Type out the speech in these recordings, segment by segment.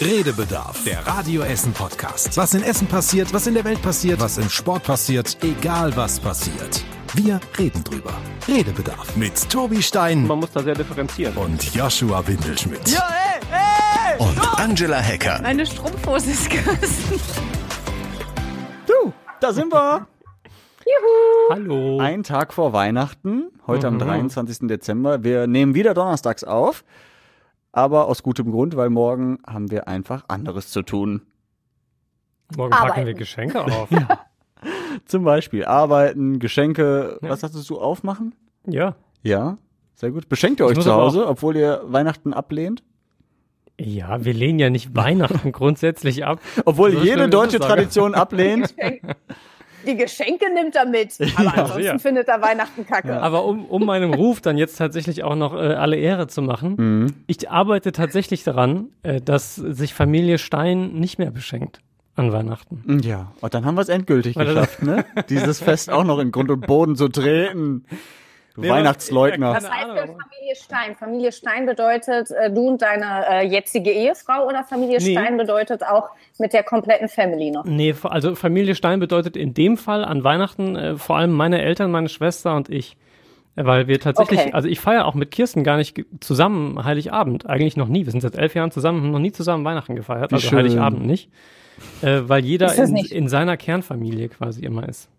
Redebedarf. Der Radio Essen Podcast. Was in Essen passiert, was in der Welt passiert, was im Sport passiert, egal was passiert. Wir reden drüber. Redebedarf mit Tobi Stein Man muss da sehr differenzieren. und Joshua Windelschmidt. Ja, ey, ey! Und Angela Hecker. Meine Strumpfhose ist gerissen. Du, da sind wir. Hallo. Ein Tag vor Weihnachten, heute Mhm. am 23. Dezember. Wir nehmen wieder donnerstags auf, aber aus gutem Grund, weil morgen haben wir einfach anderes zu tun. Morgen packen Arbeiten. wir Geschenke auf. Zum Beispiel arbeiten, Geschenke, Ja. was sagtest du, aufmachen? ja. Ja, sehr gut. Beschenkt ihr euch zu Hause, obwohl ihr Weihnachten ablehnt? Ja, wir lehnen ja nicht Weihnachten grundsätzlich ab. Obwohl So jede deutsche. Tradition ablehnt? Die Geschenke nimmt er mit, aber ansonsten ja. findet er Weihnachten kacke. Aber um, um meinem Ruf dann jetzt tatsächlich auch noch äh, alle Ehre zu machen, Mhm. ich arbeite tatsächlich daran, äh, dass sich Familie Stein nicht mehr beschenkt an Weihnachten. Ja, und dann haben wir es endgültig Weil das- geschafft, ne? Dieses Fest auch noch in Grund und Boden zu treten. Du Nee, Weihnachtsleugner. Was heißt denn. Familie Stein? Familie Stein bedeutet äh, du und deine äh, jetzige Ehefrau oder Familie Nee. Stein bedeutet auch mit der kompletten Family noch? Nee, also Familie Stein bedeutet in dem Fall an Weihnachten äh, vor allem meine Eltern, meine Schwester und ich. Äh, Weil wir tatsächlich, Okay. also ich feiere auch mit Kirsten gar nicht zusammen Heiligabend. Eigentlich noch nie. Wir sind seit elf Jahren zusammen, haben noch nie zusammen Weihnachten gefeiert. Wie also schön. Heiligabend nicht. Äh, weil jeder in, nicht- in seiner Kernfamilie quasi immer ist.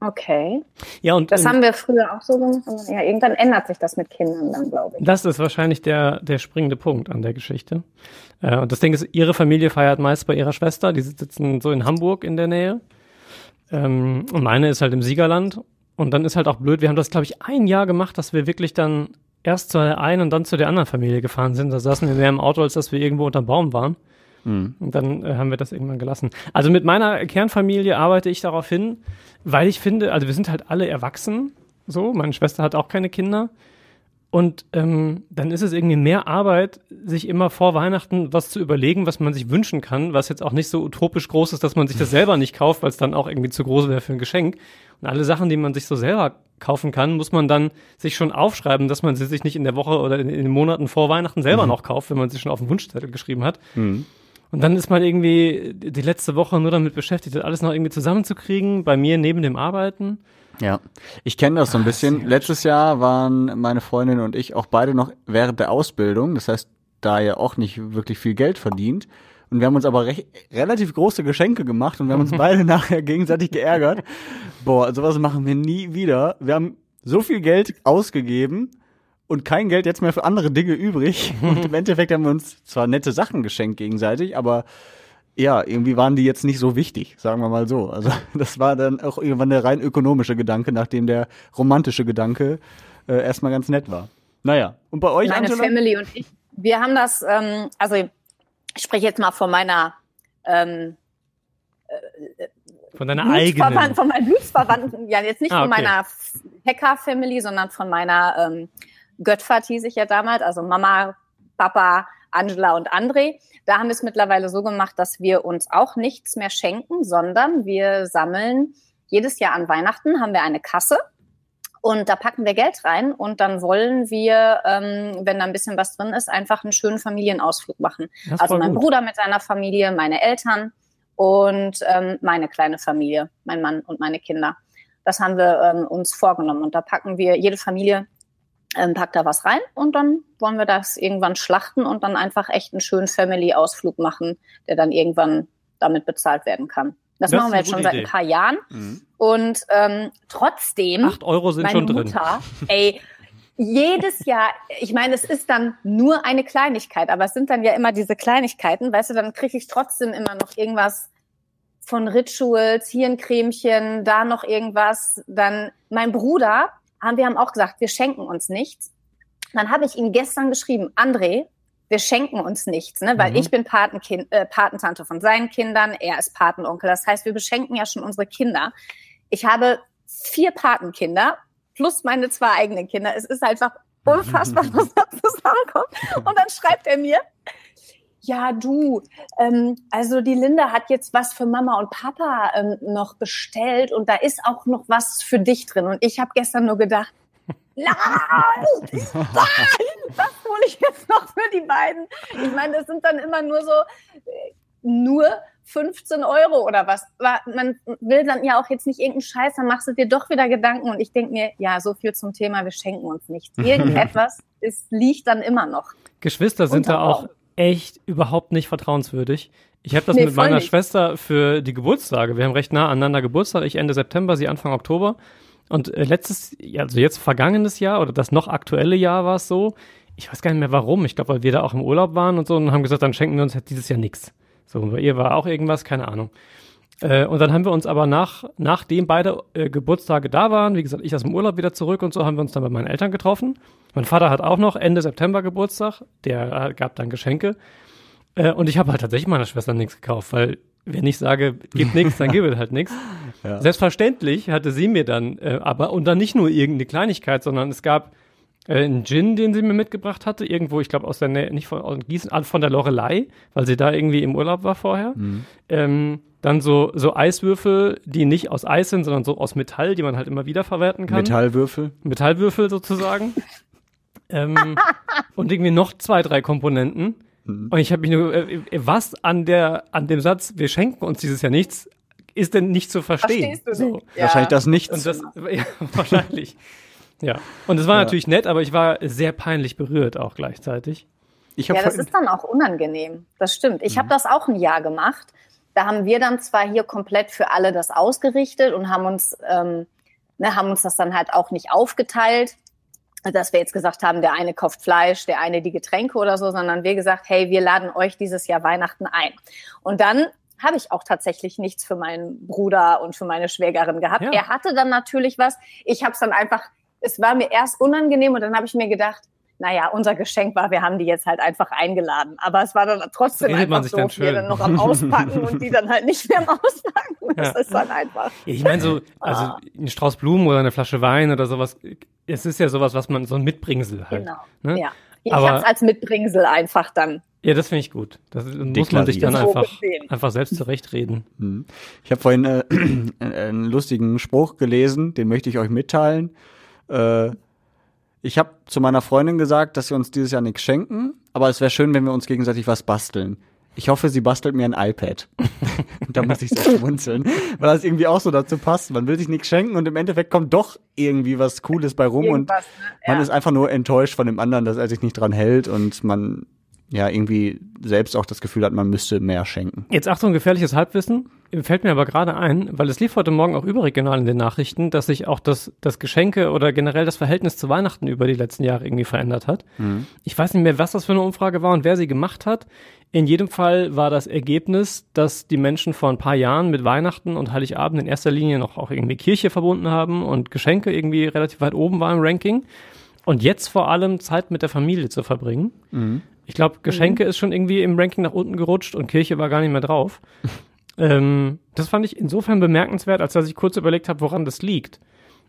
Okay. Ja, und Das haben wir früher auch so gemacht. Ja, irgendwann ändert sich das mit Kindern dann, glaube ich. das ist wahrscheinlich der, der springende Punkt an der Geschichte. Äh, und das Ding ist, ihre Familie feiert meist bei ihrer Schwester. Die sitzen so in Hamburg in der Nähe. Ähm, und meine ist halt im Siegerland. Und dann ist halt auch blöd, wir haben das, glaube ich, ein Jahr gemacht, dass wir wirklich dann erst zu der einen und dann zu der anderen Familie gefahren sind. Da saßen wir mehr im Auto, als dass wir irgendwo unterm Baum waren. Mhm. Und dann äh, haben wir das irgendwann gelassen. Also mit meiner Kernfamilie arbeite ich darauf hin, weil ich finde, also wir sind halt alle erwachsen, so, meine Schwester hat auch keine Kinder. Und ähm, dann ist es irgendwie mehr Arbeit, sich immer vor Weihnachten was zu überlegen, was man sich wünschen kann, was jetzt auch nicht so utopisch groß ist, dass man sich das selber nicht kauft, weil es dann auch irgendwie zu groß wäre für ein Geschenk. Und alle Sachen, die man sich so selber kaufen kann, muss man dann sich schon aufschreiben, dass man sie sich nicht in der Woche oder in, in den Monaten vor Weihnachten selber noch kauft, wenn man sie schon auf den Wunschzettel geschrieben hat. Mhm. Und dann ist man irgendwie die letzte Woche nur damit beschäftigt, das alles noch irgendwie zusammenzukriegen, bei mir neben dem Arbeiten. Ja, ich kenne das so ein bisschen. Letztes Jahr waren meine Freundin und ich auch beide noch während der Ausbildung, das heißt, da ja auch nicht wirklich viel Geld verdient. Und wir haben uns aber recht, relativ große Geschenke gemacht und wir haben uns beide nachher gegenseitig geärgert. Boah, sowas machen wir nie wieder. Wir haben so viel Geld ausgegeben und kein Geld jetzt mehr für andere Dinge übrig. Und im Endeffekt haben wir uns zwar nette Sachen geschenkt gegenseitig, aber ja, irgendwie waren die jetzt nicht so wichtig, sagen wir mal so. Also das war dann auch irgendwann der rein ökonomische Gedanke, nachdem der romantische Gedanke äh, erstmal ganz nett war. Naja, und bei euch, Meine Angela? Family und ich, wir haben das, ähm, also ich spreche jetzt mal von meiner ähm, Von deiner eigenen. von meinen Blutsverwandten, ja jetzt nicht Ah, von okay. meiner Hacker-Family, sondern von meiner ähm, Göttfahrt hieß ich ja damals, also Mama, Papa, Angela und André. Da haben wir es mittlerweile so gemacht, dass wir uns auch nichts mehr schenken, sondern wir sammeln jedes Jahr an Weihnachten haben wir eine Kasse und da packen wir Geld rein und dann wollen wir, ähm, wenn da ein bisschen was drin ist, einfach einen schönen Familienausflug machen. Also mein gut. Bruder mit seiner Familie, meine Eltern und ähm, meine kleine Familie, mein Mann und meine Kinder. Das haben wir ähm, uns vorgenommen und da packen wir, jede Familie ähm, packt da was rein und dann wollen wir das irgendwann schlachten und dann einfach echt einen schönen Family-Ausflug machen, der dann irgendwann damit bezahlt werden kann. Das, Das machen wir jetzt schon seit Idee. ein paar Jahren Mhm. und ähm, trotzdem Acht Euro sind meine schon drin. Mutter, ey, jedes Jahr, ich meine, es ist dann nur eine Kleinigkeit, aber es sind dann ja immer diese Kleinigkeiten, weißt du, dann kriege ich trotzdem immer noch irgendwas von Rituals, hier ein Cremchen, da noch irgendwas. Dann mein Bruder, haben wir haben auch gesagt, wir schenken uns nichts. Dann habe ich ihm gestern geschrieben, André, wir schenken uns nichts, ne? weil Mhm. ich bin Patenkind, äh, Patentante von seinen Kindern, er ist Patenonkel. Das heißt, wir beschenken ja schon unsere Kinder. Ich habe vier Patenkinder plus meine zwei eigenen Kinder. Es ist einfach unfassbar, was da zusammenkommt. Und dann schreibt er mir, ja du, ähm, also die Linda hat jetzt was für Mama und Papa ähm, noch bestellt und da ist auch noch was für dich drin. Und ich habe gestern nur gedacht, nein, nein, das hole ich jetzt noch für die beiden. Ich meine, das sind dann immer nur so, äh, nur 15 Euro oder was. Man will dann ja auch jetzt nicht irgendeinen Scheiß, dann machst du dir doch wieder Gedanken und ich denke mir, ja, so viel zum Thema, wir schenken uns nichts. Irgendetwas ist, liegt dann immer noch. Geschwister sind da auch echt überhaupt nicht vertrauenswürdig. Ich habe das nee, mit meiner nicht. Schwester für die Geburtstage. Wir haben recht nah aneinander Geburtstag. Ich Ende September, sie Anfang Oktober. Und äh, letztes, also jetzt vergangenes Jahr oder das noch aktuelle Jahr war es so. Ich weiß gar nicht mehr warum. Ich glaube, weil wir da auch im Urlaub waren und so und haben gesagt, dann schenken wir uns halt dieses Jahr nichts. So, bei ihr war auch irgendwas, keine Ahnung. Äh, und dann haben wir uns aber nach, nachdem beide äh, Geburtstage da waren, wie gesagt, ich aus dem Urlaub wieder zurück und so, haben wir uns dann bei meinen Eltern getroffen. Mein Vater hat auch noch Ende September Geburtstag, der äh, gab dann Geschenke. Äh, und ich habe halt tatsächlich meiner Schwester nichts gekauft, weil wenn ich sage, gibt nichts, dann gebe ich halt nichts. Ja. Selbstverständlich hatte sie mir dann, äh, aber, und dann nicht nur irgendeine Kleinigkeit, sondern es gab einen Gin, den sie mir mitgebracht hatte, irgendwo, ich glaube aus der Nähe, nicht von aus Gießen, von der Lorelei, weil sie da irgendwie im Urlaub war vorher. Mhm. Ähm, dann so, so Eiswürfel, die nicht aus Eis sind, sondern so aus Metall, die man halt immer wieder verwerten kann. Metallwürfel. Metallwürfel sozusagen. ähm, und irgendwie noch zwei, drei Komponenten. Mhm. Und ich habe mich nur, äh, was an der, an dem Satz, wir schenken uns dieses Jahr nichts, ist denn nicht zu verstehen? Verstehst du so. Ja. Wahrscheinlich das Nichts. Und das, ja, wahrscheinlich. ja. Und es war ja. natürlich nett, aber ich war sehr peinlich berührt auch gleichzeitig. ja, das ist dann auch unangenehm. Das stimmt. Ich mhm. habe das auch ein Jahr gemacht. Da haben wir dann zwar hier komplett für alle das ausgerichtet und haben uns, ähm, ne, haben uns das dann halt auch nicht aufgeteilt dass wir jetzt gesagt haben, der eine kauft Fleisch, der eine die Getränke oder so, sondern wir gesagt, hey, wir laden euch dieses Jahr Weihnachten ein. Und dann habe ich auch tatsächlich nichts für meinen Bruder und für meine Schwägerin gehabt. Ja. Er hatte dann natürlich was. Ich habe es dann einfach, es war mir erst unangenehm und dann habe ich mir gedacht, naja, unser Geschenk war, wir haben die jetzt halt einfach eingeladen. Aber es war dann trotzdem Redet einfach so, wir dann noch am Auspacken und die dann halt nicht mehr am Auspacken. Das ja. ist dann einfach. Ja, ich meine so, also ah. ein Strauß Blumen oder eine Flasche Wein oder sowas, es ist ja sowas, was man, so ein Mitbringsel halt. Genau, ne? ja. Ich Aber, hab's als Mitbringsel einfach dann. Ja, das finde ich gut. Das muss man sich dann einfach, einfach selbst zurechtreden. Mhm. Ich habe vorhin äh, einen lustigen Spruch gelesen, den möchte ich euch mitteilen. Äh, ich habe zu meiner Freundin gesagt, dass wir uns dieses Jahr nichts schenken, aber es wäre schön, wenn wir uns gegenseitig was basteln. Ich hoffe, sie bastelt mir ein iPad. da muss ich sehr schmunzeln, weil das irgendwie auch so dazu passt. Man will sich nichts schenken und im Endeffekt kommt doch irgendwie was Cooles bei rum Irgendwas, und ne? ja. man ist einfach nur enttäuscht von dem anderen, dass er sich nicht dran hält und man ja irgendwie selbst auch das Gefühl hat, man müsste mehr schenken. Jetzt Achtung, gefährliches Halbwissen. Fällt mir aber gerade ein, weil es lief heute Morgen auch überregional in den Nachrichten, dass sich auch das, das Geschenke oder generell das Verhältnis zu Weihnachten über die letzten Jahre irgendwie verändert hat. Mhm. Ich weiß nicht mehr, was das für eine Umfrage war und wer sie gemacht hat. In jedem Fall war das Ergebnis, dass die Menschen vor ein paar Jahren mit Weihnachten und Heiligabend in erster Linie noch auch irgendwie Kirche verbunden haben und Geschenke irgendwie relativ weit oben war im Ranking. Und jetzt vor allem Zeit mit der Familie zu verbringen. Mhm. Ich glaube, Geschenke mhm. ist schon irgendwie im Ranking nach unten gerutscht und Kirche war gar nicht mehr drauf. ähm, das fand ich insofern bemerkenswert, als dass ich kurz überlegt habe, woran das liegt.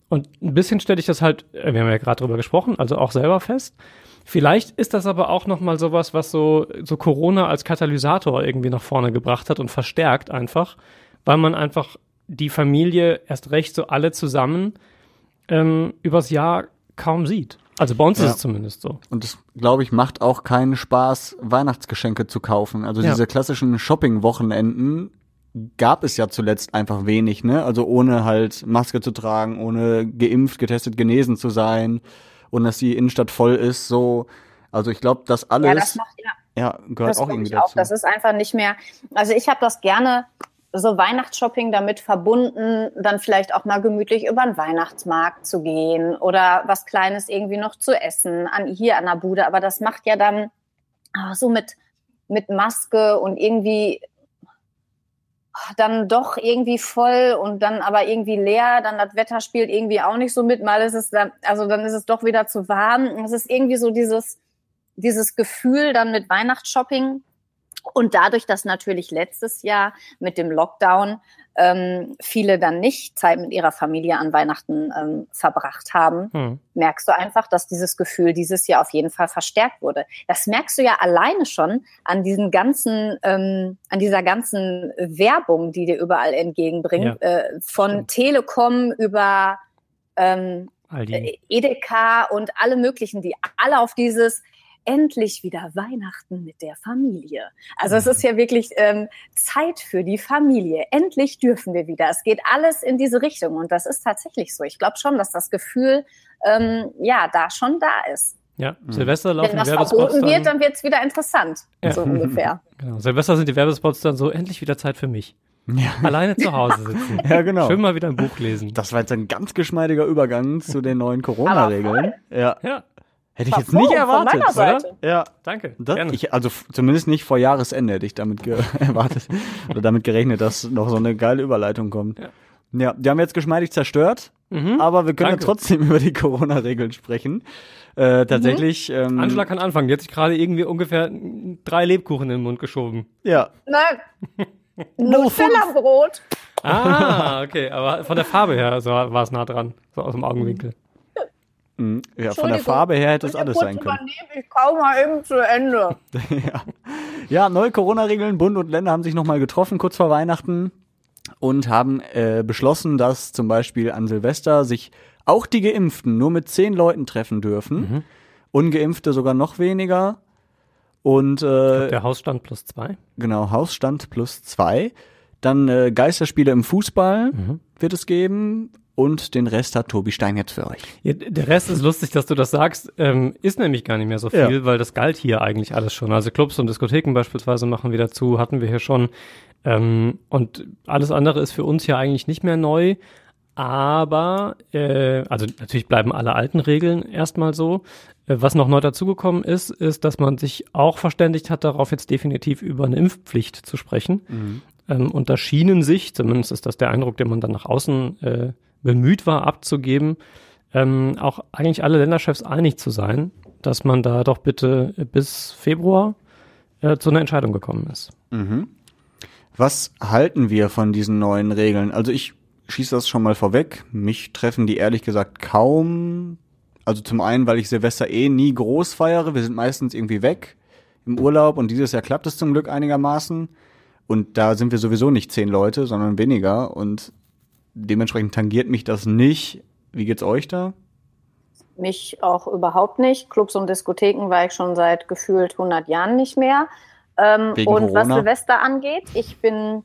Und ein bisschen stelle ich das halt, äh, wir haben ja gerade drüber gesprochen, also auch selber fest. Vielleicht ist das aber auch noch mal sowas, was so, so Corona als Katalysator irgendwie nach vorne gebracht hat und verstärkt einfach, weil man einfach die Familie erst recht so alle zusammen ähm, übers Jahr kaum sieht. Also bei uns ja. ist es zumindest so. Und es, glaube ich, macht auch keinen Spaß, Weihnachtsgeschenke zu kaufen. Also ja. diese klassischen Shopping-Wochenenden gab es ja zuletzt einfach wenig, ne? Also ohne halt Maske zu tragen, ohne geimpft, getestet, genesen zu sein und dass die Innenstadt voll ist, so. Also ich glaube, das alles. Ja, das macht, ja. Ja, gehört das auch irgendwie dazu. Auch. Das ist einfach nicht mehr. Also ich habe das gerne so Weihnachtsshopping damit verbunden, dann vielleicht auch mal gemütlich über den Weihnachtsmarkt zu gehen oder was Kleines irgendwie noch zu essen an, hier an der Bude. Aber das macht ja dann oh, so mit, mit Maske und irgendwie dann doch irgendwie voll und dann aber irgendwie leer, dann das Wetter spielt irgendwie auch nicht so mit, mal ist es dann, also dann ist es doch wieder zu warm. Es ist irgendwie so dieses, dieses Gefühl dann mit Weihnachtsshopping, und dadurch, dass natürlich letztes Jahr mit dem Lockdown ähm, viele dann nicht Zeit mit ihrer Familie an Weihnachten ähm, verbracht haben, hm. merkst du einfach, dass dieses Gefühl dieses Jahr auf jeden Fall verstärkt wurde. Das merkst du ja alleine schon an diesen ganzen, ähm, an dieser ganzen Werbung, die dir überall entgegenbringt, ja. äh, von Stimmt. Telekom über ähm, Aldi. Edeka und alle möglichen, die alle auf dieses endlich wieder Weihnachten mit der Familie. Also es ist ja wirklich ähm, Zeit für die Familie. Endlich dürfen wir wieder. Es geht alles in diese Richtung und das ist tatsächlich so. Ich glaube schon, dass das Gefühl ähm, ja da schon da ist. Ja, Silvester laufen Wenn das Werbespots verboten dann, wird, dann wird es wieder interessant. Ja. So ungefähr. genau, Silvester sind die Werbespots dann so, endlich wieder Zeit für mich. Ja, Alleine zu Hause sitzen. ja genau. Schön mal wieder ein Buch lesen. Das war jetzt ein ganz geschmeidiger Übergang zu den neuen Corona-Regeln. Ja. Ja, Hätte ich jetzt nicht von erwartet. meiner Seite. Ja. danke. Das, Gerne. ich, also zumindest nicht vor Jahresende hätte ich damit erwartet oder damit gerechnet, dass noch so eine geile Überleitung kommt. Ja. Ja, die haben wir jetzt geschmeidig zerstört, Mhm. aber wir können ja trotzdem über die Corona-Regeln sprechen. Äh, tatsächlich. Ähm, Angela kann anfangen. Die hat sich gerade irgendwie ungefähr drei Lebkuchen in den Mund geschoben. ja, Nein. Nutella-Brot. Ah, okay. Aber von der Farbe her so war es nah dran. So aus dem Augenwinkel. Mh, ja, von der. Farbe her hätte es alles sein können. übernehmen, Ich kaum mal eben zu Ende. ja. ja, neue Corona-Regeln. Bund und Länder haben sich nochmal getroffen kurz vor Weihnachten und haben äh, beschlossen, dass zum Beispiel an Silvester sich auch die Geimpften nur mit zehn Leuten treffen dürfen. Ungeimpfte sogar noch weniger. Und äh, Der Hausstand plus zwei. genau, Hausstand plus zwei. Dann äh, Geisterspiele im Fußball wird es geben. Und den Rest hat Tobi Stein jetzt für euch. Ja, der Rest ist lustig, dass du das sagst. Ähm, ist nämlich gar nicht mehr so viel, Ja. weil das galt hier eigentlich alles schon. Also Clubs und Diskotheken beispielsweise machen wieder zu, hatten wir hier schon. Ähm, und alles andere ist für uns hier eigentlich nicht mehr neu. Aber, äh, also natürlich bleiben alle alten Regeln erstmal so. Äh, was noch neu dazugekommen ist, ist, dass man sich auch verständigt hat, darauf jetzt definitiv über eine Impfpflicht zu sprechen. Ähm, und da schienen sich, zumindest ist das der Eindruck, den man dann nach außen äh, bemüht war abzugeben, ähm, auch eigentlich alle Länderchefs einig zu sein, dass man da doch bitte bis Februar äh, zu einer Entscheidung gekommen ist. Was halten wir von diesen neuen Regeln? Also ich schieße das schon mal vorweg. Mich treffen die ehrlich gesagt kaum. Also zum einen, weil ich Silvester eh nie groß feiere. Wir sind meistens irgendwie weg im Urlaub und dieses Jahr klappt es zum Glück einigermaßen. Und da sind wir sowieso nicht zehn Leute, sondern weniger. Und dementsprechend tangiert mich das nicht. Wie geht's euch da? Mich auch überhaupt nicht. Clubs und Diskotheken war ich schon seit gefühlt 100 Jahren nicht mehr. Ähm, und was Corona? Silvester angeht, ich bin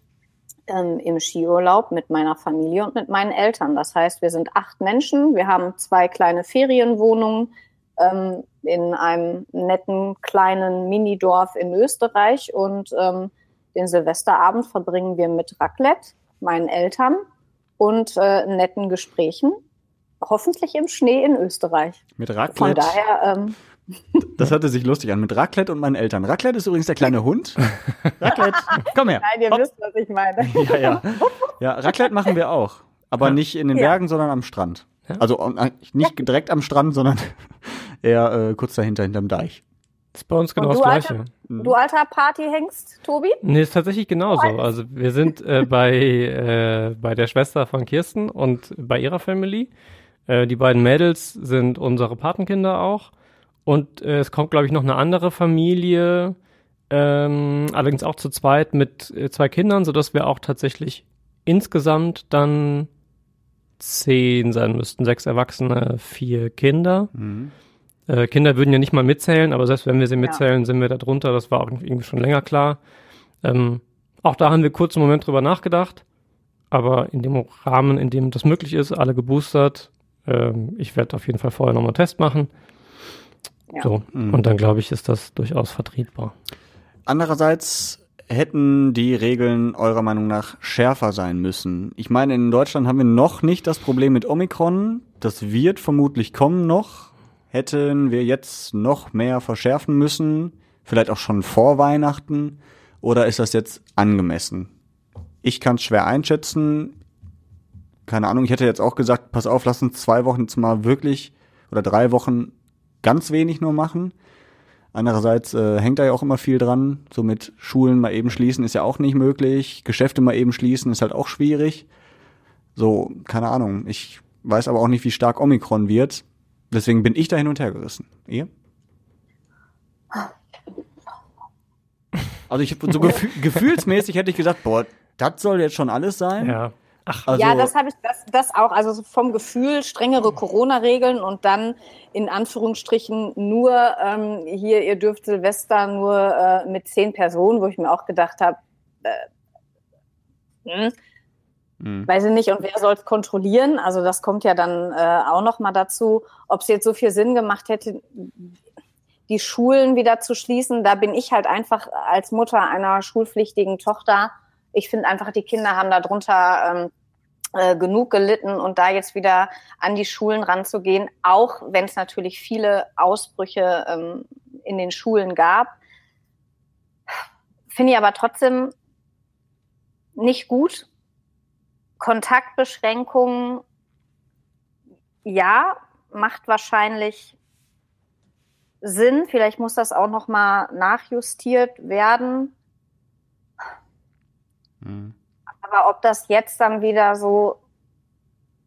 ähm, im Skiurlaub mit meiner Familie und mit meinen Eltern. Das heißt, wir sind acht Menschen. Wir haben zwei kleine Ferienwohnungen ähm, in einem netten kleinen Minidorf in Österreich. Und ähm, den Silvesterabend verbringen wir mit Raclette, meinen Eltern und äh, netten Gesprächen. Hoffentlich im Schnee in Österreich. Mit Von Raclette? daher, ähm, Das hörte sich lustig an. Mit Raclette und meinen Eltern. Raclette ist übrigens der kleine Hund. Raclette, komm her. nein, ihr Hopp. wisst, was ich meine. Ja, ja. Ja, Raclette machen wir auch. Aber nicht in den Ja. Bergen, sondern am Strand. Ja. Also nicht direkt am Strand, sondern eher äh, kurz dahinter, hinterm Deich. Das ist bei uns genau das Gleiche. Alter? Du alter Partyhengst, Tobi? Nee, ist tatsächlich genauso. Also wir sind äh, bei, äh, bei der Schwester von Kirsten und bei ihrer Family. Äh, die beiden Mädels sind unsere Patenkinder auch. Und äh, es kommt, glaube ich, noch eine andere Familie, ähm, allerdings auch zu zweit mit äh, zwei Kindern, sodass wir auch tatsächlich insgesamt dann zehn sein müssten. Sechs Erwachsene, vier Kinder. Äh, Kinder würden ja nicht mal mitzählen, aber selbst wenn wir sie mitzählen, sind wir da drunter. Das war auch irgendwie schon länger klar. Ähm, auch da haben wir kurz einen Moment drüber nachgedacht. Aber in dem Rahmen, in dem das möglich ist, alle geboostert. Ähm, ich werde auf jeden Fall vorher nochmal einen Test machen. Ja. So. Und dann glaube ich, ist das durchaus vertretbar. Andererseits hätten die Regeln eurer Meinung nach schärfer sein müssen. Ich meine, in Deutschland haben wir noch nicht das Problem mit Omikron. Das wird vermutlich kommen noch. Hätten wir jetzt noch mehr verschärfen müssen? Vielleicht auch schon vor Weihnachten? Oder ist das jetzt angemessen? Ich kann es schwer einschätzen. Keine Ahnung, ich hätte jetzt auch gesagt, pass auf, lass uns zwei Wochen jetzt mal wirklich oder drei Wochen ganz wenig nur machen. Andererseits äh, hängt da ja auch immer viel dran. So mit Schulen mal eben schließen ist ja auch nicht möglich. Geschäfte mal eben schließen ist halt auch schwierig. So, keine Ahnung. Ich weiß aber auch nicht, wie stark Omikron wird. Deswegen bin ich da hin und her gerissen. Ihr? Also ich so gefühl, gefühlsmäßig hätte ich gesagt, boah, das soll jetzt schon alles sein. Ja. Ach, also ja, das habe ich, das, das auch. Also vom Gefühl strengere Corona-Regeln und dann in Anführungsstrichen nur ähm, hier, ihr dürft Silvester nur äh, mit zehn Personen, wo ich mir auch gedacht habe, äh, hm, hm. weiß ich nicht, und wer soll es kontrollieren? Also das kommt ja dann äh, auch noch mal dazu, ob es jetzt so viel Sinn gemacht hätte, die Schulen wieder zu schließen. Da bin ich halt einfach als Mutter einer schulpflichtigen Tochter. Ich finde einfach, die Kinder haben darunter ähm, äh, genug gelitten und da jetzt wieder an die Schulen ranzugehen, auch wenn es natürlich viele Ausbrüche ähm, in den Schulen gab, finde ich aber trotzdem nicht gut. Kontaktbeschränkungen, ja, macht wahrscheinlich Sinn. Vielleicht muss das auch noch mal nachjustiert werden. Mhm. Aber ob das jetzt dann wieder so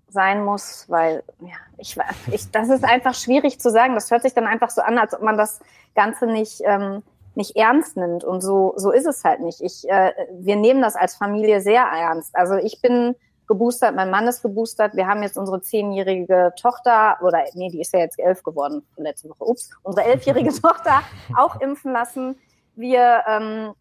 sein muss, weil ja, ich, ich, das ist einfach schwierig zu sagen. Das hört sich dann einfach so an, als ob man das Ganze nicht ähm, nicht ernst nimmt und so so ist es halt nicht. Ich äh, wir nehmen das als Familie sehr ernst. Also ich bin geboostert, mein Mann ist geboostert. Wir haben jetzt unsere zehnjährige Tochter, oder nee, die ist ja jetzt elf geworden letzte Woche, ups, unsere elfjährige Tochter auch impfen lassen. Wir ähm,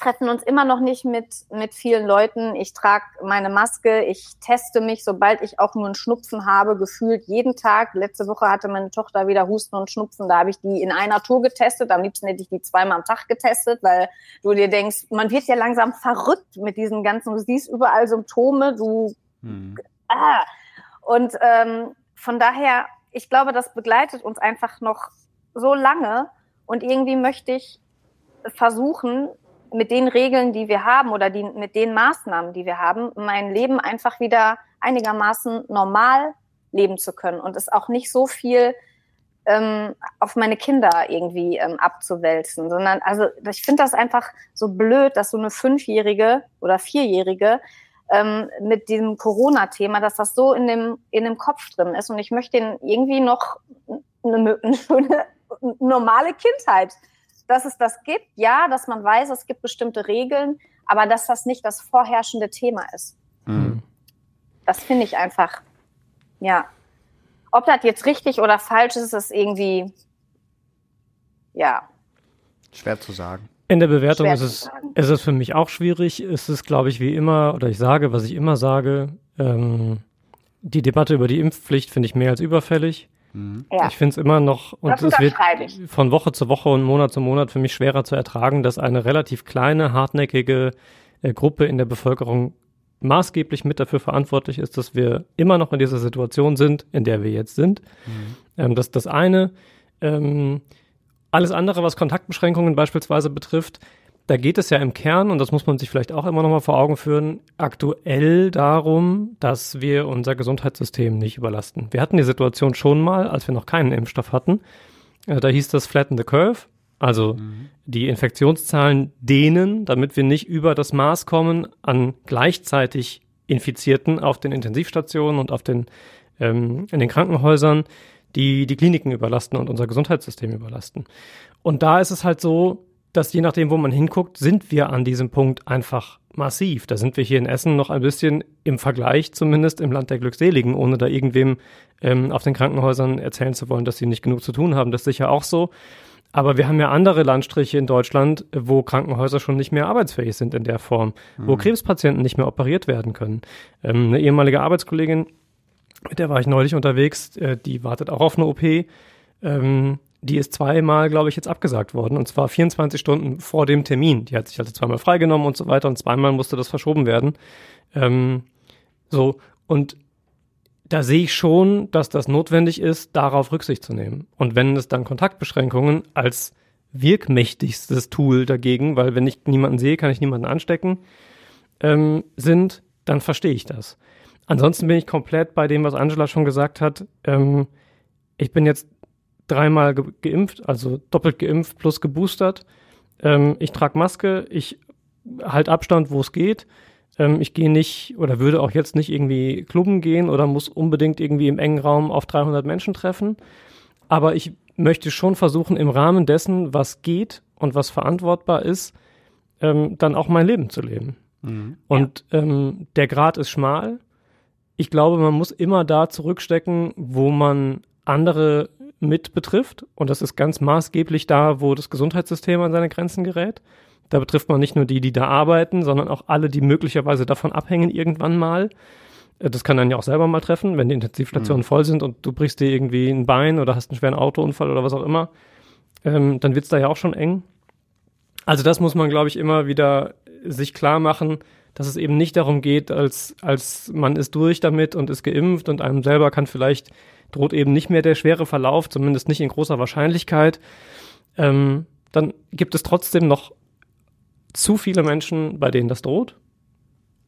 treffen uns immer noch nicht mit, mit vielen Leuten. Ich trage meine Maske, ich teste mich, sobald ich auch nur einen Schnupfen habe, gefühlt jeden Tag. Letzte Woche hatte meine Tochter wieder Husten und Schnupfen, da habe ich die in einer Tour getestet. Am liebsten hätte ich die zweimal am Tag getestet, weil du dir denkst, man wird ja langsam verrückt mit diesen ganzen, du siehst überall Symptome, du hm. ah. Und ähm, von daher, ich glaube, das begleitet uns einfach noch so lange und irgendwie möchte ich versuchen, mit den Regeln, die wir haben oder die, mit den Maßnahmen, die wir haben, mein Leben einfach wieder einigermaßen normal leben zu können und es auch nicht so viel ähm, auf meine Kinder irgendwie ähm, abzuwälzen, sondern also ich finde das einfach so blöd, dass so eine Fünfjährige oder Vierjährige ähm, mit diesem Corona-Thema, dass das so in dem in dem Kopf drin ist und ich möchte ihnen irgendwie noch eine, eine schöne normale Kindheit dass es das gibt, ja, dass man weiß, es gibt bestimmte Regeln, aber dass das nicht das vorherrschende Thema ist. Mhm. Das finde ich einfach, ja. Ob das jetzt richtig oder falsch ist, ist irgendwie, ja. Schwer zu sagen. In der Bewertung ist es, ist es für mich auch schwierig. Es ist, glaube ich, wie immer, oder ich sage, was ich immer sage, ähm, die Debatte über die Impfpflicht finde ich mehr als überfällig. Mhm. Ja. Ich finde es immer noch, und es wird von Woche zu Woche und Monat zu Monat für mich schwerer zu ertragen, dass eine relativ kleine, hartnäckige äh, Gruppe in der Bevölkerung maßgeblich mit dafür verantwortlich ist, dass wir immer noch in dieser Situation sind, in der wir jetzt sind. Mhm. Ähm, das ist das eine. Ähm, alles andere, was Kontaktbeschränkungen beispielsweise betrifft, da geht es ja im Kern, und das muss man sich vielleicht auch immer noch mal vor Augen führen, aktuell darum, dass wir unser Gesundheitssystem nicht überlasten. Wir hatten die Situation schon mal, als wir noch keinen Impfstoff hatten. Äh, da hieß das Flatten the Curve, also mhm. die Infektionszahlen dehnen, damit wir nicht über das Maß kommen an gleichzeitig Infizierten auf den Intensivstationen und auf den, ähm, in den Krankenhäusern, die die Kliniken überlasten und unser Gesundheitssystem überlasten. Und da ist es halt so, dass je nachdem, wo man hinguckt, sind wir an diesem Punkt einfach massiv. Da sind wir hier in Essen noch ein bisschen im Vergleich zumindest im Land der Glückseligen, ohne da irgendwem ähm, auf den Krankenhäusern erzählen zu wollen, dass sie nicht genug zu tun haben. Das ist sicher auch so. Aber wir haben ja andere Landstriche in Deutschland, wo Krankenhäuser schon nicht mehr arbeitsfähig sind in der Form, mhm. wo Krebspatienten nicht mehr operiert werden können. Ähm, eine ehemalige Arbeitskollegin, mit der war ich neulich unterwegs, äh, die wartet auch auf eine OP. Ähm, die ist zweimal, glaube ich, jetzt abgesagt worden. Und zwar 24 Stunden vor dem Termin. Die hat sich also zweimal freigenommen und so weiter. Und zweimal musste das verschoben werden. Ähm, so, und da sehe ich schon, dass das notwendig ist, darauf Rücksicht zu nehmen. Und wenn es dann Kontaktbeschränkungen als wirkmächtigstes Tool dagegen, weil wenn ich niemanden sehe, kann ich niemanden anstecken, ähm, sind, dann verstehe ich das. Ansonsten bin ich komplett bei dem, was Angela schon gesagt hat. Ähm, ich bin jetzt dreimal ge geimpft, also doppelt geimpft plus geboostert. Ähm, ich trage Maske, ich halte Abstand, wo es geht. Ähm, ich gehe nicht oder würde auch jetzt nicht irgendwie klubben gehen oder muss unbedingt irgendwie im engen Raum auf 300 Menschen treffen. Aber ich möchte schon versuchen, im Rahmen dessen, was geht und was verantwortbar ist, ähm, dann auch mein Leben zu leben. Mhm. Und ähm, der Grad ist schmal. Ich glaube, man muss immer da zurückstecken, wo man andere mit betrifft. Und das ist ganz maßgeblich da, wo das Gesundheitssystem an seine Grenzen gerät. Da betrifft man nicht nur die, die da arbeiten, sondern auch alle, die möglicherweise davon abhängen irgendwann mal. Äh, das kann dann ja auch selber mal treffen, wenn die Intensivstationen mhm. voll sind und du brichst dir irgendwie ein Bein oder hast einen schweren Autounfall oder was auch immer. Ähm, dann wird's da ja auch schon eng. Also das muss man, glaube ich, immer wieder sich klar machen, dass es eben nicht darum geht, als, als man ist durch damit und ist geimpft und einem selber kann vielleicht, droht eben nicht mehr der schwere Verlauf, zumindest nicht in großer Wahrscheinlichkeit. Ähm, dann gibt es trotzdem noch zu viele Menschen, bei denen das droht.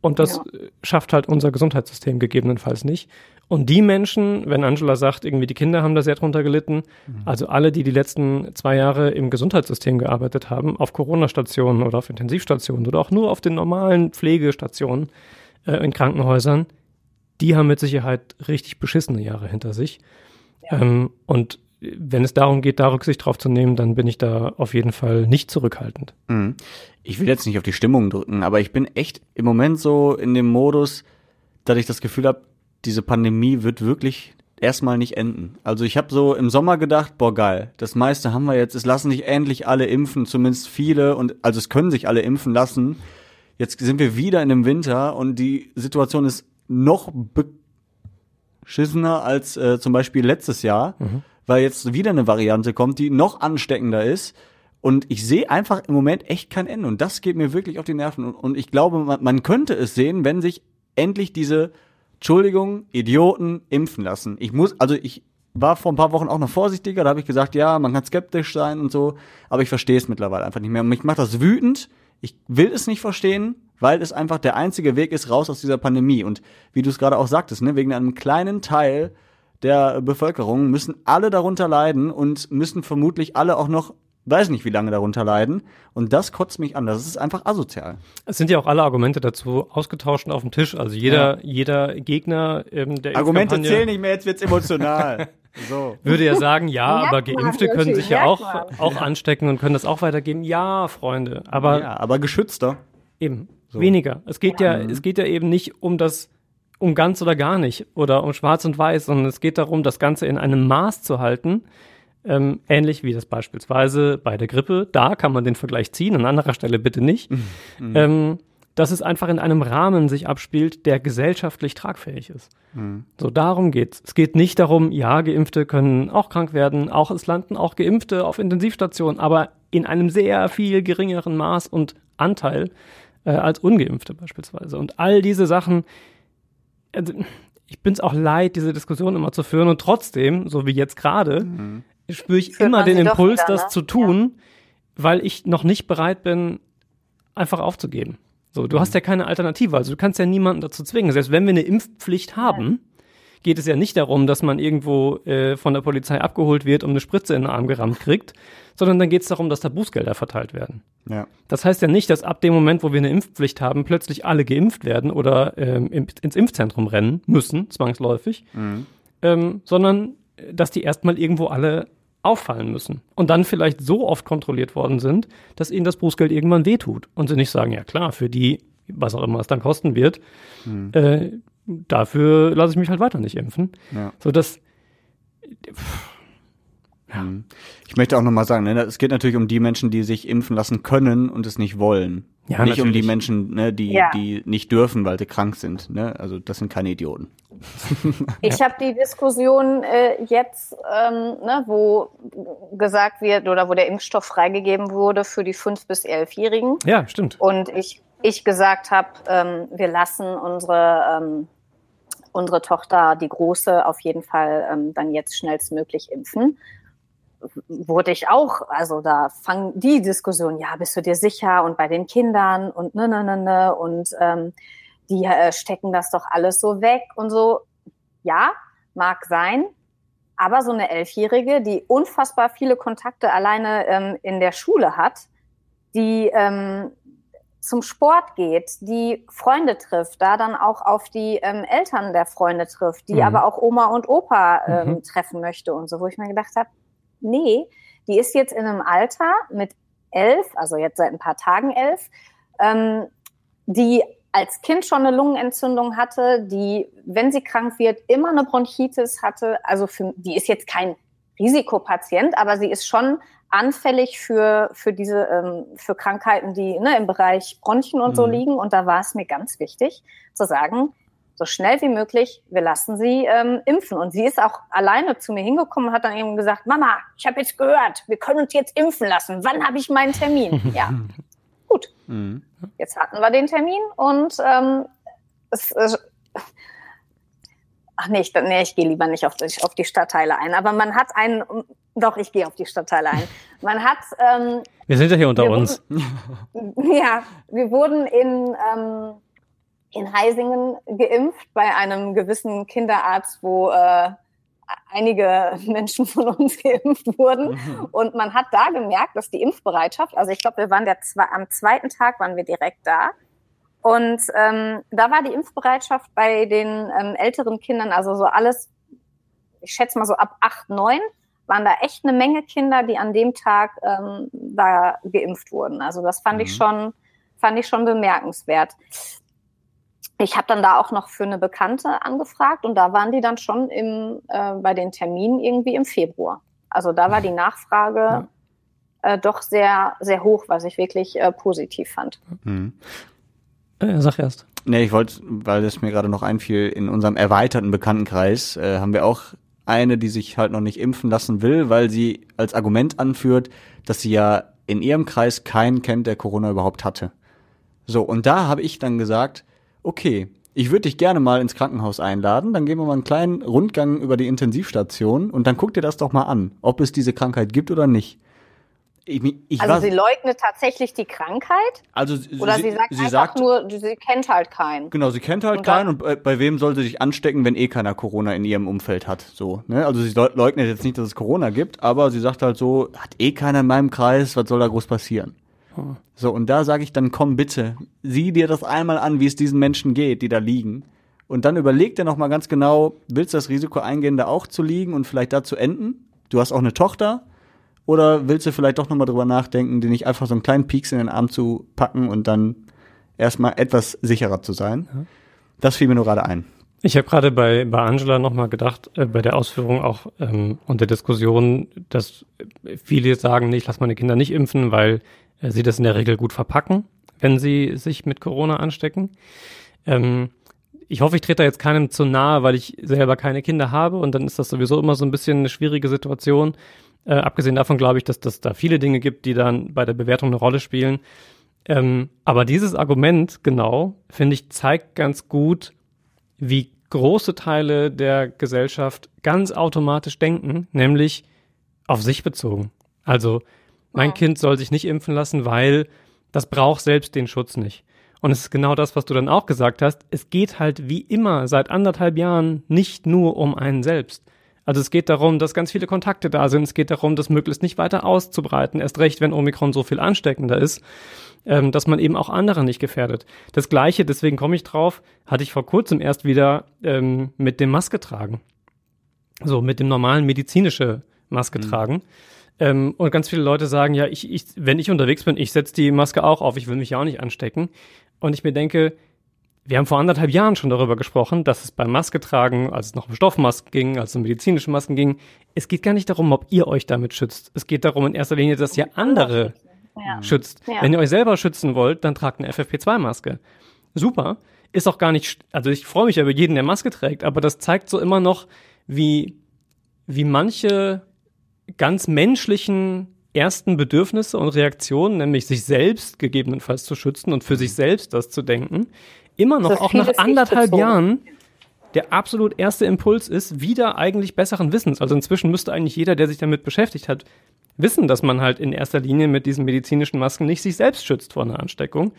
Und das ja. schafft halt unser Gesundheitssystem gegebenenfalls nicht. Und die Menschen, wenn Angela sagt, irgendwie die Kinder haben da sehr drunter gelitten, mhm. also alle, die die letzten zwei Jahre im Gesundheitssystem gearbeitet haben, auf Corona-Stationen oder auf Intensivstationen oder auch nur auf den normalen Pflegestationen äh, in Krankenhäusern, die haben mit Sicherheit richtig beschissene Jahre hinter sich. Ja. Ähm, und wenn es darum geht, da Rücksicht drauf zu nehmen, dann bin ich da auf jeden Fall nicht zurückhaltend. Mhm. Ich will jetzt nicht auf die Stimmung drücken, aber ich bin echt im Moment so in dem Modus, dass ich das Gefühl habe, diese Pandemie wird wirklich erstmal nicht enden. Also ich habe so im Sommer gedacht, boah geil, das meiste haben wir jetzt, es lassen sich endlich alle impfen, zumindest viele und also es können sich alle impfen lassen. Jetzt sind wir wieder in dem Winter und die Situation ist noch beschissener als äh, zum Beispiel letztes Jahr, mhm. weil jetzt wieder eine Variante kommt, die noch ansteckender ist. Und ich sehe einfach im Moment echt kein Ende. Und das geht mir wirklich auf die Nerven. Und ich glaube, man, man könnte es sehen, wenn sich endlich diese Entschuldigung, Idioten impfen lassen. Ich muss, also ich war vor ein paar Wochen auch noch vorsichtiger, da habe ich gesagt, ja, man kann skeptisch sein und so, aber ich verstehe es mittlerweile einfach nicht mehr. Und mich macht das wütend. Ich will es nicht verstehen, weil es einfach der einzige Weg ist raus aus dieser Pandemie. Und wie du es gerade auch sagtest, ne, wegen einem kleinen Teil der Bevölkerung müssen alle darunter leiden und müssen vermutlich alle auch noch weiß nicht, wie lange darunter leiden. Und das kotzt mich an. Das ist einfach asozial. Es sind ja auch alle Argumente dazu ausgetauscht und auf dem Tisch. Also jeder, ja. jeder Gegner ähm, der Argumente zählen nicht mehr, jetzt wird's emotional. so. Würde ja sagen, ja, aber Geimpfte können sich ja auch, auch anstecken und können das auch weitergeben. Ja, Freunde. Aber, ja, aber geschützter. Eben. So. Weniger. Es geht ja, mhm. es geht ja eben nicht um das, um ganz oder gar nicht oder um schwarz und weiß, sondern es geht darum, das Ganze in einem Maß zu halten, ähm, ähnlich wie das beispielsweise bei der Grippe. Da kann man den Vergleich ziehen, an anderer Stelle bitte nicht. Mhm. mhm. Ähm, dass es einfach in einem Rahmen sich abspielt, der gesellschaftlich tragfähig ist. Mhm. So darum geht's. Es geht nicht darum, ja, Geimpfte können auch krank werden, auch es landen auch Geimpfte auf Intensivstationen, aber in einem sehr viel geringeren Maß und Anteil äh, als Ungeimpfte beispielsweise. Und all diese Sachen, also, ich bin es auch leid, diese Diskussion immer zu führen und trotzdem, so wie jetzt gerade, mhm spüre ich immer den Impuls, wieder, das ne? zu tun, ja. weil ich noch nicht bereit bin, einfach aufzugeben. So, du mhm. hast ja keine Alternative, also du kannst ja niemanden dazu zwingen. Selbst wenn wir eine Impfpflicht haben, geht es ja nicht darum, dass man irgendwo äh, von der Polizei abgeholt wird und eine Spritze in den Arm gerammt kriegt, sondern dann geht es darum, dass da Bußgelder verteilt werden. Ja. Das heißt ja nicht, dass ab dem Moment, wo wir eine Impfpflicht haben, plötzlich alle geimpft werden oder ähm, ins Impfzentrum rennen müssen, zwangsläufig, mhm. ähm, sondern dass die erstmal irgendwo alle auffallen müssen und dann vielleicht so oft kontrolliert worden sind, dass ihnen das Bußgeld irgendwann wehtut und sie nicht sagen, ja klar, für die, was auch immer es dann kosten wird, mhm. äh, dafür lasse ich mich halt weiter nicht impfen. Ja. So dass ja. Mhm. Ich möchte auch nochmal sagen, ne, es geht natürlich um die Menschen, die sich impfen lassen können und es nicht wollen. Ja, nicht natürlich. um die Menschen, ne, die, ja. die nicht dürfen, weil sie krank sind. Ne? Also das sind keine Idioten. Ich habe die Diskussion äh, jetzt, ähm, ne, wo gesagt wird oder wo der Impfstoff freigegeben wurde für die 5- bis 11-Jährigen. Ja, stimmt. Und ich, ich gesagt habe, ähm, wir lassen unsere, ähm, unsere Tochter, die Große, auf jeden Fall ähm, dann jetzt schnellstmöglich impfen. Wurde ich auch, also da fangen die Diskussionen, ja, bist du dir sicher? Und bei den Kindern und ne, ne, ne, ne. Und ähm, die äh, stecken das doch alles so weg und so. Ja, mag sein, aber so eine Elfjährige, die unfassbar viele Kontakte alleine ähm, in der Schule hat, die ähm, zum Sport geht, die Freunde trifft, da dann auch auf die ähm, Eltern der Freunde trifft, die mhm. aber auch Oma und Opa ähm, mhm. treffen möchte und so, wo ich mir gedacht habe, nee, die ist jetzt in einem Alter mit elf, also jetzt seit ein paar Tagen elf, ähm, die als Kind schon eine Lungenentzündung hatte, die, wenn sie krank wird, immer eine Bronchitis hatte. Also für, die ist jetzt kein Risikopatient, aber sie ist schon anfällig für, für diese, ähm, für Krankheiten, die ne, im Bereich Bronchien und so Mhm. liegen. Und da war es mir ganz wichtig zu sagen, so schnell wie möglich, wir lassen sie ähm, impfen. Und sie ist auch alleine zu mir hingekommen und hat dann eben gesagt, Mama, ich habe jetzt gehört, wir können uns jetzt impfen lassen. Wann habe ich meinen Termin? ja, gut. Mhm. Jetzt hatten wir den Termin und ähm, es, es, ach nee, ich, nee, ich gehe lieber nicht auf die, auf die Stadtteile ein. Aber man hat einen, doch, ich gehe auf die Stadtteile ein. Man hat, ähm, Wir sind ja hier unter uns. ja, wir wurden in, ähm, in Heisingen geimpft bei einem gewissen Kinderarzt, wo äh, einige Menschen von uns geimpft wurden. Und man hat da gemerkt, dass die Impfbereitschaft, also ich glaube, wir waren der zwei, am zweiten Tag waren wir direkt da. Und ähm, da war die Impfbereitschaft bei den ähm, älteren Kindern, also so alles, ich schätze mal so ab acht, neun, waren da echt eine Menge Kinder, die an dem Tag ähm, da geimpft wurden. Also das fand ich Mhm. schon, fand ich schon bemerkenswert. Ich habe dann da auch noch für eine Bekannte angefragt und da waren die dann schon im, äh, bei den Terminen irgendwie im Februar. Also da war die Nachfrage Ja. äh, doch sehr, sehr hoch, was ich wirklich äh, positiv fand. Mhm. Sag erst. Nee, ich wollte, weil es mir gerade noch einfiel, in unserem erweiterten Bekanntenkreis äh, haben wir auch eine, die sich halt noch nicht impfen lassen will, weil sie als Argument anführt, dass sie ja in ihrem Kreis keinen kennt, der Corona überhaupt hatte. So, und da habe ich dann gesagt, okay, ich würde dich gerne mal ins Krankenhaus einladen, dann gehen wir mal einen kleinen Rundgang über die Intensivstation und dann guck dir das doch mal an, ob es diese Krankheit gibt oder nicht. Ich, ich Also sie leugnet tatsächlich die Krankheit also oder sie, sagt sie sagt, nur, sie kennt halt keinen. Genau, sie kennt halt Und keinen und bei, bei wem soll sie sich anstecken, wenn eh keiner Corona in ihrem Umfeld hat. So, ne? Also sie leug- leugnet jetzt nicht, dass es Corona gibt, aber sie sagt halt so, hat eh keiner in meinem Kreis, was soll da groß passieren? So, und da sage ich dann, komm bitte, sieh dir das einmal an, wie es diesen Menschen geht, die da liegen. Und dann überleg dir nochmal ganz genau, willst du das Risiko eingehen, da auch zu liegen und vielleicht da zu enden? Du hast auch eine Tochter. Oder willst du vielleicht doch nochmal drüber nachdenken, dir nicht einfach so einen kleinen Pieks in den Arm zu packen und dann erstmal etwas sicherer zu sein? Das fiel mir nur gerade ein. Ich habe gerade bei, bei Angela nochmal gedacht, äh, bei der Ausführung auch ähm, und der Diskussion, dass viele sagen, nee, ich lasse meine Kinder nicht impfen, weil äh, sie das in der Regel gut verpacken, wenn sie sich mit Corona anstecken. Ähm, ich hoffe, ich trete da jetzt keinem zu nahe, weil ich selber keine Kinder habe und dann ist das sowieso immer so ein bisschen eine schwierige Situation. Äh, abgesehen davon glaube ich, dass das da viele Dinge gibt, die dann bei der Bewertung eine Rolle spielen. Ähm, aber dieses Argument, genau, finde ich, zeigt ganz gut, wie große Teile der Gesellschaft ganz automatisch denken, nämlich auf sich bezogen. Also, mein Ja. Kind soll sich nicht impfen lassen, weil das braucht selbst den Schutz nicht. Und es ist genau das, was du dann auch gesagt hast. Es geht halt wie immer seit anderthalb Jahren nicht nur um einen selbst. Also es geht darum, dass ganz viele Kontakte da sind. Es geht darum, das möglichst nicht weiter auszubreiten. Erst recht, wenn Omikron so viel ansteckender ist, ähm, dass man eben auch andere nicht gefährdet. Das Gleiche, deswegen komme ich drauf, hatte ich vor kurzem erst wieder ähm, mit dem Maske tragen. So, mit dem normalen medizinische Maske tragen. Ähm, und ganz viele Leute sagen, ja, ich, ich, wenn ich unterwegs bin, ich setze die Maske auch auf, ich will mich ja auch nicht anstecken. Und ich mir denke, wir haben vor anderthalb Jahren schon darüber gesprochen, dass es beim Maske tragen, als es noch um Stoffmasken ging, als es um medizinische Masken ging, es geht gar nicht darum, ob ihr euch damit schützt. Es geht darum in erster Linie, dass ihr andere Ja. schützt. Ja. Wenn ihr euch selber schützen wollt, dann tragt eine FFP2-Maske. Super. Ist auch gar nicht, also ich freue mich über jeden, der Maske trägt, aber das zeigt so immer noch, wie, wie manche ganz menschlichen ersten Bedürfnisse und Reaktionen, nämlich sich selbst gegebenenfalls zu schützen und für sich selbst das zu denken, immer noch auch nach anderthalb. Jahren der absolut erste Impuls ist, wieder eigentlich besseren Wissens. Also inzwischen müsste eigentlich jeder, der sich damit beschäftigt hat, wissen, dass man halt in erster Linie mit diesen medizinischen Masken nicht sich selbst schützt vor einer Ansteckung.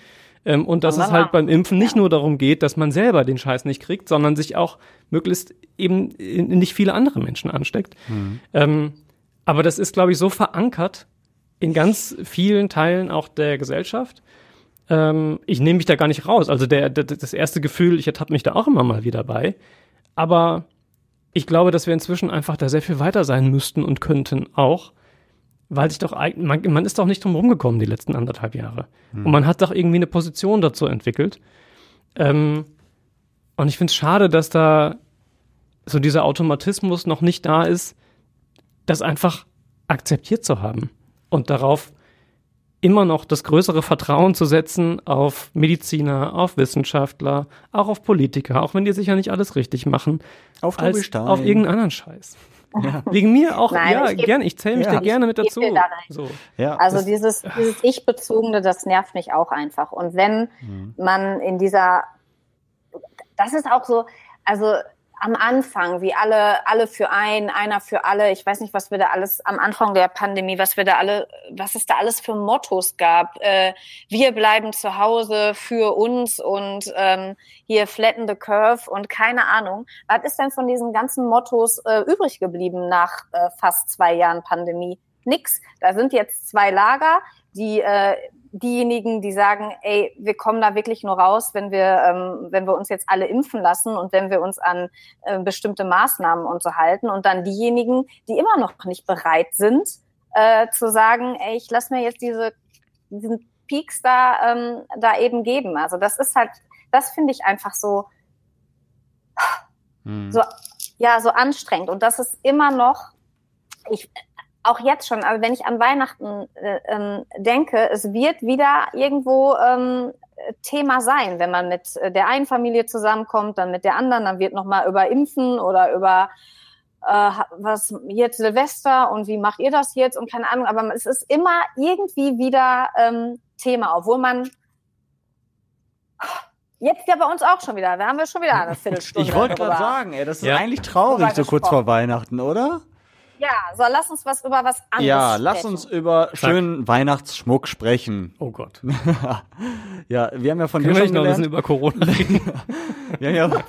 Ähm, und dass es halt beim Impfen nicht nur darum geht, dass man selber den Scheiß nicht kriegt, sondern sich auch möglichst eben nicht viele andere Menschen ansteckt. Ähm, aber das ist, glaube ich, so verankert in ganz vielen Teilen auch der Gesellschaft. Ähm, ich nehme mich da gar nicht raus. Also der, der, das erste Gefühl, ich ertappe mich da auch immer mal wieder bei. Aber ich glaube, dass wir inzwischen einfach da sehr viel weiter sein müssten und könnten auch, weil sich doch man, man ist doch nicht drum rumgekommen die letzten anderthalb Jahre. Und man hat doch irgendwie eine Position dazu entwickelt. Ähm, und ich finde es schade, dass da so dieser Automatismus noch nicht da ist, das einfach akzeptiert zu haben und darauf immer noch das größere Vertrauen zu setzen auf Mediziner, auf Wissenschaftler, auch auf Politiker, auch wenn die sicher nicht alles richtig machen, Auf Tobi als Stein. auf irgendeinen anderen Scheiß. Wegen mir auch, Nein, ja, ich geb- gerne, ich zähle mich Ja. da gerne mit dazu. da. So. Ja, Also das- dieses, dieses Ich-Bezogene, das nervt mich auch einfach. Und wenn Mhm. man in dieser, das ist auch so, also am Anfang, wie alle, alle für einen, einer für alle. Ich weiß nicht, was wir da alles am Anfang der Pandemie, was wir da alle, was es da alles für Mottos gab. Äh, wir bleiben zu Hause für uns und ähm, hier flatten the curve und keine Ahnung. Was ist denn von diesen ganzen Mottos äh, übrig geblieben nach äh, fast zwei Jahren Pandemie? Nix. Da sind jetzt zwei Lager, die äh, diejenigen, die sagen, ey, wir kommen da wirklich nur raus, wenn wir, ähm, wenn wir uns jetzt alle impfen lassen und wenn wir uns an äh, bestimmte Maßnahmen und so halten. Und dann diejenigen, die immer noch nicht bereit sind, äh, zu sagen, ey, ich lass mir jetzt diese, diesen Peaks da, ähm, da eben geben. Also das ist halt, das finde ich einfach so, Hm. so, ja, so anstrengend. Und das ist immer noch, ich, auch jetzt schon, also wenn ich an Weihnachten äh, ähm, denke, es wird wieder irgendwo ähm, Thema sein, wenn man mit äh, der einen Familie zusammenkommt, dann mit der anderen, dann wird nochmal über Impfen oder über äh, was jetzt Silvester und wie macht ihr das jetzt und keine Ahnung, aber es ist immer irgendwie wieder ähm, Thema, obwohl man jetzt ja bei uns auch schon wieder, da haben wir schon wieder eine Viertelstunde. Ich wollte gerade sagen, ey, das ist Ja. eigentlich traurig, so kurz vor Weihnachten, oder? Ja, so lass uns was über was anderes Ja, sprechen. lass uns über schönen Weihnachtsschmuck sprechen. Oh Gott. Ja, wir haben ja von Können dir wir schon nicht noch ein bisschen gelernt. über Corona reden? Wir haben, ja,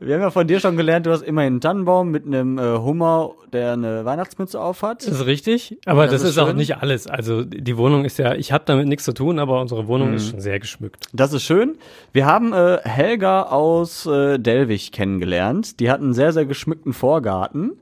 wir haben ja von dir schon gelernt, du hast immerhin einen Tannenbaum mit einem äh, Hummer, der eine Weihnachtsmütze aufhat. Das ist richtig, aber Das das, ist ist, auch nicht alles. Also die Wohnung ist ja, ich habe damit nichts zu tun, aber unsere Wohnung Mhm. ist schon sehr geschmückt. Das ist schön. Wir haben äh, Helga aus äh, Delwig kennengelernt. Die hat einen sehr, sehr geschmückten Vorgarten.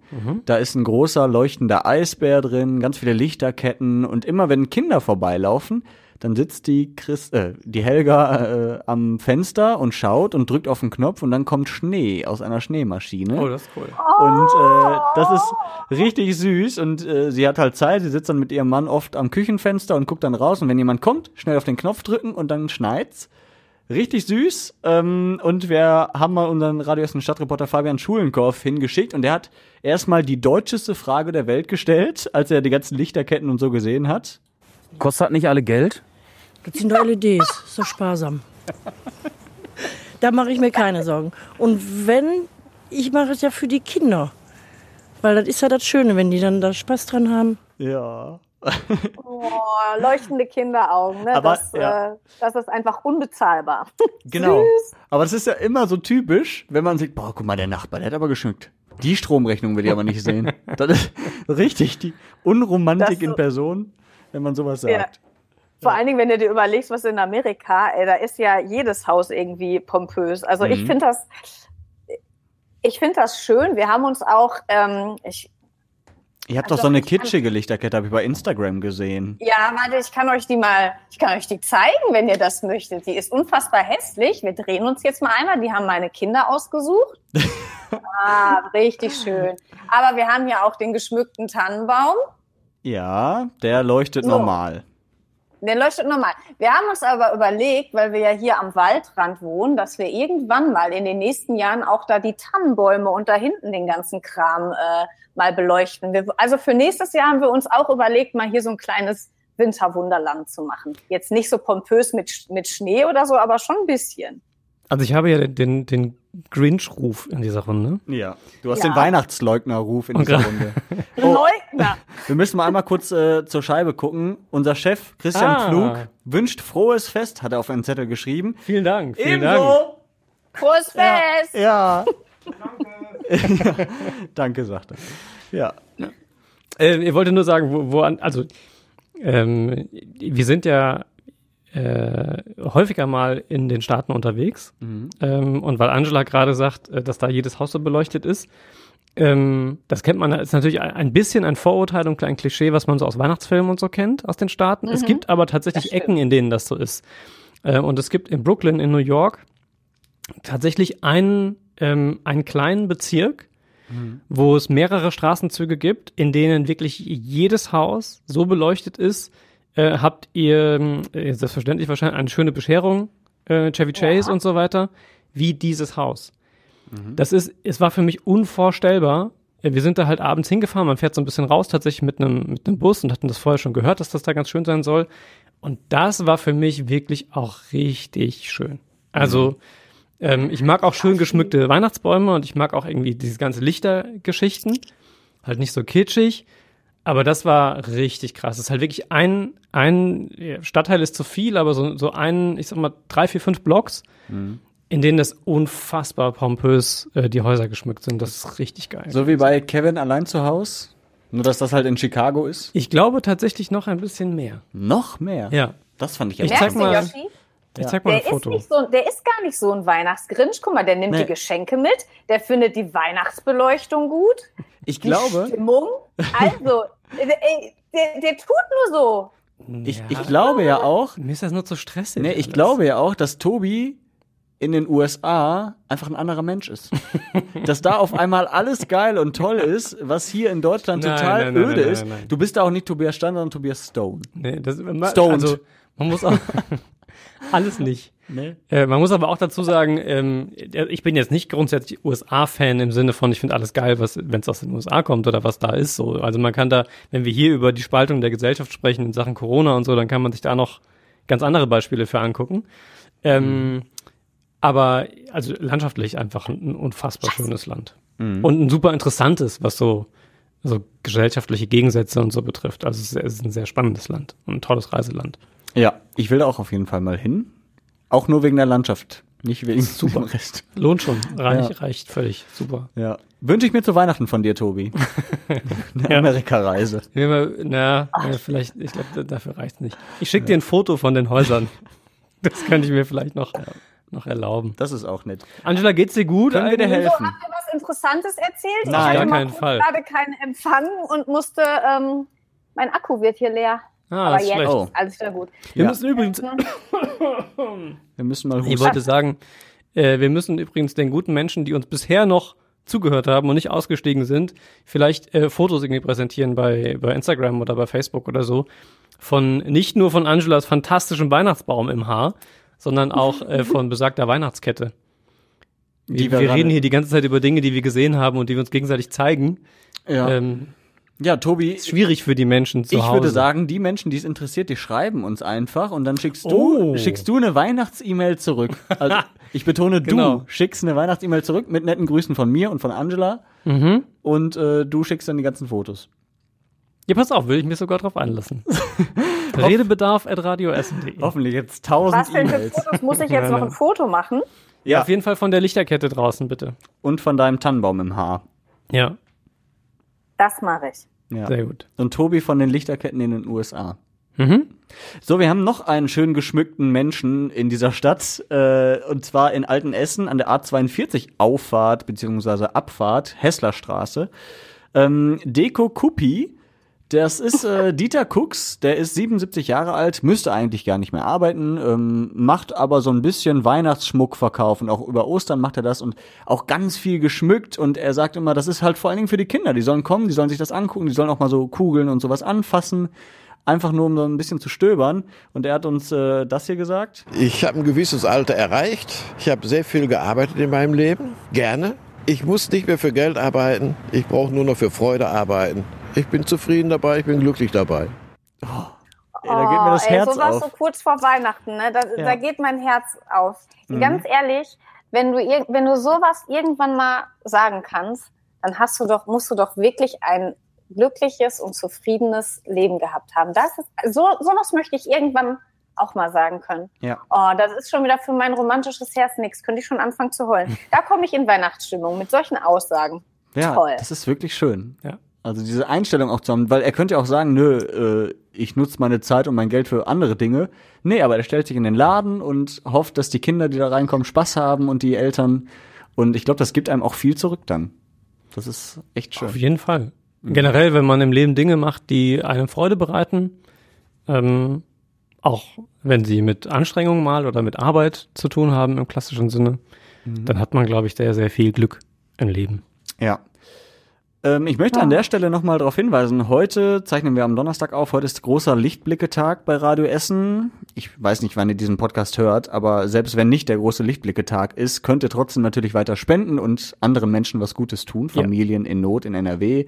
Da ist ein großer leuchtender Eisbär drin, ganz viele Lichterketten und immer wenn Kinder vorbeilaufen, dann sitzt die Chris, äh, die Helga äh, am Fenster und schaut und drückt auf den Knopf und dann kommt Schnee aus einer Schneemaschine. Oh, das ist cool. Und äh, das ist richtig süß und äh, sie hat halt Zeit, sie sitzt dann mit ihrem Mann oft am Küchenfenster und guckt dann raus und wenn jemand kommt, schnell auf den Knopf drücken und dann schneit's. Richtig süß. Ähm, und wir haben mal unseren Radio Essen Stadtreporter Fabian Schulenkorf hingeschickt und der hat erstmal die deutscheste Frage der Welt gestellt, als er die ganzen Lichterketten und so gesehen hat. Kostet nicht alle Geld? Das sind doch LEDs, ist doch sparsam. Da mache ich mir keine Sorgen. Und wenn, ich mache es ja für die Kinder. Weil das ist ja das Schöne, wenn die dann da Spaß dran haben. Ja. Oh, leuchtende Kinderaugen, ne? Aber, das, ja. äh, das ist einfach unbezahlbar. Genau. Aber das ist ja immer so typisch, wenn man sieht, boah, guck mal, der Nachbar, der hat aber geschmückt. Die Stromrechnung will ich aber nicht sehen. Das ist richtig die Unromantik so- in Person, wenn man sowas sagt. Ja. Vor allen Dingen, wenn du dir überlegst, was in Amerika, ey, da ist ja jedes Haus irgendwie pompös. Also ich Mhm. finde das, ich finde das schön. Wir haben uns auch, ähm, ich, Ihr habt Also doch so eine kitschige Lichterkette, habe ich bei Instagram gesehen. ja, warte, ich kann euch die mal, ich kann euch die zeigen, wenn ihr das möchtet. Die ist unfassbar hässlich. Wir drehen uns jetzt mal einmal. Die haben meine Kinder ausgesucht. ah, richtig schön. Aber wir haben ja auch den geschmückten Tannenbaum. Ja, der leuchtet So. normal. Der leuchtet normal. Wir haben uns aber überlegt, weil wir ja hier am Waldrand wohnen, dass wir irgendwann mal in den nächsten Jahren auch da die Tannenbäume und da hinten den ganzen Kram äh, mal beleuchten. Wir, also für nächstes Jahr haben wir uns auch überlegt, mal hier so ein kleines Winterwunderland zu machen. Jetzt nicht so pompös mit, mit Schnee oder so, aber schon ein bisschen. Also ich habe ja den, den Grinch-Ruf in dieser Runde. Ja. Du hast Ja. den Weihnachtsleugner-Ruf in Und dieser Runde. Oh, Leugner. wir müssen mal einmal kurz äh, zur Scheibe gucken. Unser Chef Christian Ah. Pflug wünscht frohes Fest, hat er auf einen Zettel geschrieben. Vielen Dank. Vielen Dank. Ebenso. Frohes Fest. Ja. Danke. Danke, sagt er. Ja. Äh, ich wollte nur sagen, wo, wo an, also ähm, wir sind ja äh, häufiger mal in den Staaten unterwegs. Ähm, und weil Angela gerade sagt, äh, dass da jedes Haus so beleuchtet ist, ähm, das kennt man, ist natürlich ein- bisschen ein Vorurteil und ein Klischee, was man so aus Weihnachtsfilmen und so kennt, aus den Staaten. Es gibt aber tatsächlich. Ecken, in denen das so ist. Äh, und es gibt in Brooklyn in New York tatsächlich einen, ähm, einen kleinen Bezirk, wo es mehrere Straßenzüge gibt, in denen wirklich jedes Haus so beleuchtet ist, äh, habt ihr äh, selbstverständlich wahrscheinlich eine schöne Bescherung, äh, Chevy Chase und so weiter, wie dieses Haus. Das ist, es war für mich unvorstellbar. Äh, Wir sind da halt abends hingefahren, man fährt so ein bisschen raus, tatsächlich mit einem mit einem Bus und hatten das vorher schon gehört, dass das da ganz schön sein soll. Und das war für mich wirklich auch richtig schön. Also ähm, ich mag auch schön geschmückte Weihnachtsbäume und ich mag auch irgendwie diese ganze Lichtergeschichten. Halt nicht so kitschig, aber das war richtig krass. Es ist halt wirklich ein, ein Stadtteil ist zu viel, aber so, so ein, ich sag mal, drei, vier, fünf Blocks, in denen das unfassbar pompös äh, die Häuser geschmückt sind. Das ist richtig geil. So wie bei Kevin allein zu Haus. Nur, dass das halt in Chicago ist. Ich glaube tatsächlich noch ein bisschen mehr. Noch mehr. Ja. Das fand ich Ich echt zeig mal- Yoshi? Ich zeig mal Der ein ist, Foto. nicht so, der ist gar nicht so ein Weihnachtsgrinch. Guck mal, der nimmt Nee. die Geschenke mit, der findet die Weihnachtsbeleuchtung gut, Ich die glaube, Stimmung. Also, der, der tut nur so. ich, ich glaube ja auch, Mir ist das nur zu stressig. nee, ich alles. glaube ja auch, dass Tobi in den USA einfach ein anderer Mensch ist. dass da auf einmal alles geil und toll ist, was hier in Deutschland Nein, total nein, nein, öde nein, ist. nein, nein. Du bist da auch nicht Tobias Stand, sondern Tobias Stone. Nee, das, Stoned. Also, man muss auch alles nicht. Nee. Äh, man muss aber auch dazu sagen, ähm, ich bin jetzt nicht grundsätzlich USA-Fan im Sinne von, ich finde alles geil, was, wenn es aus den USA kommt oder was da ist. So, also man kann da, wenn wir hier über die Spaltung der Gesellschaft sprechen in Sachen Corona und so, dann kann man sich da noch ganz andere Beispiele für angucken. Ähm, Aber also landschaftlich einfach ein, ein unfassbar schönes Land und ein super interessantes, was so so gesellschaftliche Gegensätze und so betrifft. Also es ist, es ist ein sehr spannendes Land und ein tolles Reiseland. Ja, ich will da auch auf jeden Fall mal hin. Auch nur wegen der Landschaft, nicht wegen Super Rest. Lohnt schon, reich, Ja. reicht völlig, super. Ja. Wünsche ich mir zu Weihnachten von dir, Tobi. Eine Ja. Amerika-Reise. Ja, na, ja, vielleicht, ich glaube, dafür reicht's nicht. Ich schicke dir ein Foto von den Häusern. Das könnte ich mir vielleicht noch, noch erlauben. Das ist auch nett. Angela, geht's dir gut? Können wir dir eigentlich? So, helfen? habt ihr was Interessantes erzählt? Nein. ich hatte Gar keinen Fall. gerade keinen Empfang und musste, ähm, mein Akku wird hier leer. Ah, Aber ist jetzt schlecht. Oh. ist alles wieder gut. Wir Ja. müssen übrigens, Wir müssen mal ich husten. wollte sagen, äh, wir müssen übrigens den guten Menschen, die uns bisher noch zugehört haben und nicht ausgestiegen sind, vielleicht äh, Fotos irgendwie präsentieren bei, bei Instagram oder bei Facebook oder so. Von nicht nur von Angelas fantastischem Weihnachtsbaum im Haar, sondern auch äh, von besagter Weihnachtskette. Die Wir, wir reden hier die ganze Zeit über Dinge, die wir gesehen haben und die wir uns gegenseitig zeigen. Ja, Ähm, ja Tobi, ist schwierig für die Menschen zu ich Hause. würde sagen, die Menschen, die es interessiert, die schreiben uns einfach und dann schickst Oh. du, schickst du eine Weihnachts-E-Mail zurück. Also, ich betone, Genau. du schickst eine Weihnachts-E-Mail zurück mit netten Grüßen von mir und von Angela Mhm. und äh, du schickst dann die ganzen Fotos. Ja, pass auf, will ich mir sogar drauf einlassen. Redebedarf at radioessen.de. Hoffentlich jetzt tausend Was denn für E-Mails. Fotos? Muss ich jetzt noch ein Foto machen? Ja, auf jeden Fall von der Lichterkette draußen, bitte. Und von deinem Tannenbaum im Haar. Ja, Das mache ich. Ja. sehr gut. Und Tobi von den Lichterketten in den USA. Mhm. So, wir haben noch einen schön geschmückten Menschen in dieser Stadt, äh, und zwar in Altenessen an der A42 Auffahrt bzw. Abfahrt, Hesslerstraße. Ähm, Deko Kuppi, das ist äh, Dieter Cooks, der ist 77 Jahre alt, müsste eigentlich gar nicht mehr arbeiten, ähm, macht aber so ein bisschen Weihnachtsschmuck verkaufen, auch über Ostern macht er das und auch ganz viel geschmückt und er sagt immer, das ist halt vor allen Dingen für die Kinder, die sollen kommen, die sollen sich das angucken, die sollen auch mal so Kugeln und sowas anfassen einfach nur um so ein bisschen zu stöbern. Und er hat uns äh, das hier gesagt. Ich habe ein gewisses Alter erreicht. Ich habe sehr viel gearbeitet in meinem Leben. Gerne. Ich muss nicht mehr für Geld arbeiten. Ich brauche nur noch für Freude arbeiten. Ich bin zufrieden dabei. Ich bin glücklich dabei. Ey, da geht mir das Oh, ey, Herz sowas auf. so kurz vor Weihnachten, ne? da, Ja. da geht mein Herz auf. Mhm. Ganz ehrlich, wenn du, wenn du sowas irgendwann mal sagen kannst, dann hast du doch, musst du doch wirklich ein glückliches und zufriedenes Leben gehabt haben. Das ist, so, sowas möchte ich irgendwann auch mal sagen können. Ja. Oh, das ist schon wieder für mein romantisches Herz nichts. Könnte ich schon anfangen zu heulen. Da komme ich in Weihnachtsstimmung mit solchen Aussagen. Ja, Toll. das ist wirklich schön. Ja. Also diese Einstellung auch zu haben, weil er könnte ja auch sagen, nö, äh, ich nutze meine Zeit und mein Geld für andere Dinge. Nee, aber er stellt sich in den Laden und hofft, dass die Kinder, die da reinkommen, Spaß haben und die Eltern. Und ich glaube, das gibt einem auch viel zurück dann. Das ist echt schön. Auf jeden Fall. Generell, wenn man im Leben Dinge macht, die einem Freude bereiten, ähm, auch wenn sie mit Anstrengung mal oder mit Arbeit zu tun haben im klassischen Sinne, dann hat man, glaube ich, sehr, sehr viel Glück im Leben. Ja. Ähm, ich möchte an der Stelle nochmal darauf hinweisen, heute zeichnen wir am Donnerstag auf, heute ist großer Lichtblicke-Tag bei Radio Essen. Ich weiß nicht, wann ihr diesen Podcast hört, aber selbst wenn nicht der große Lichtblicke-Tag ist, könnt ihr trotzdem natürlich weiter spenden und anderen Menschen was Gutes tun, Ja. Familien in Not in NRW.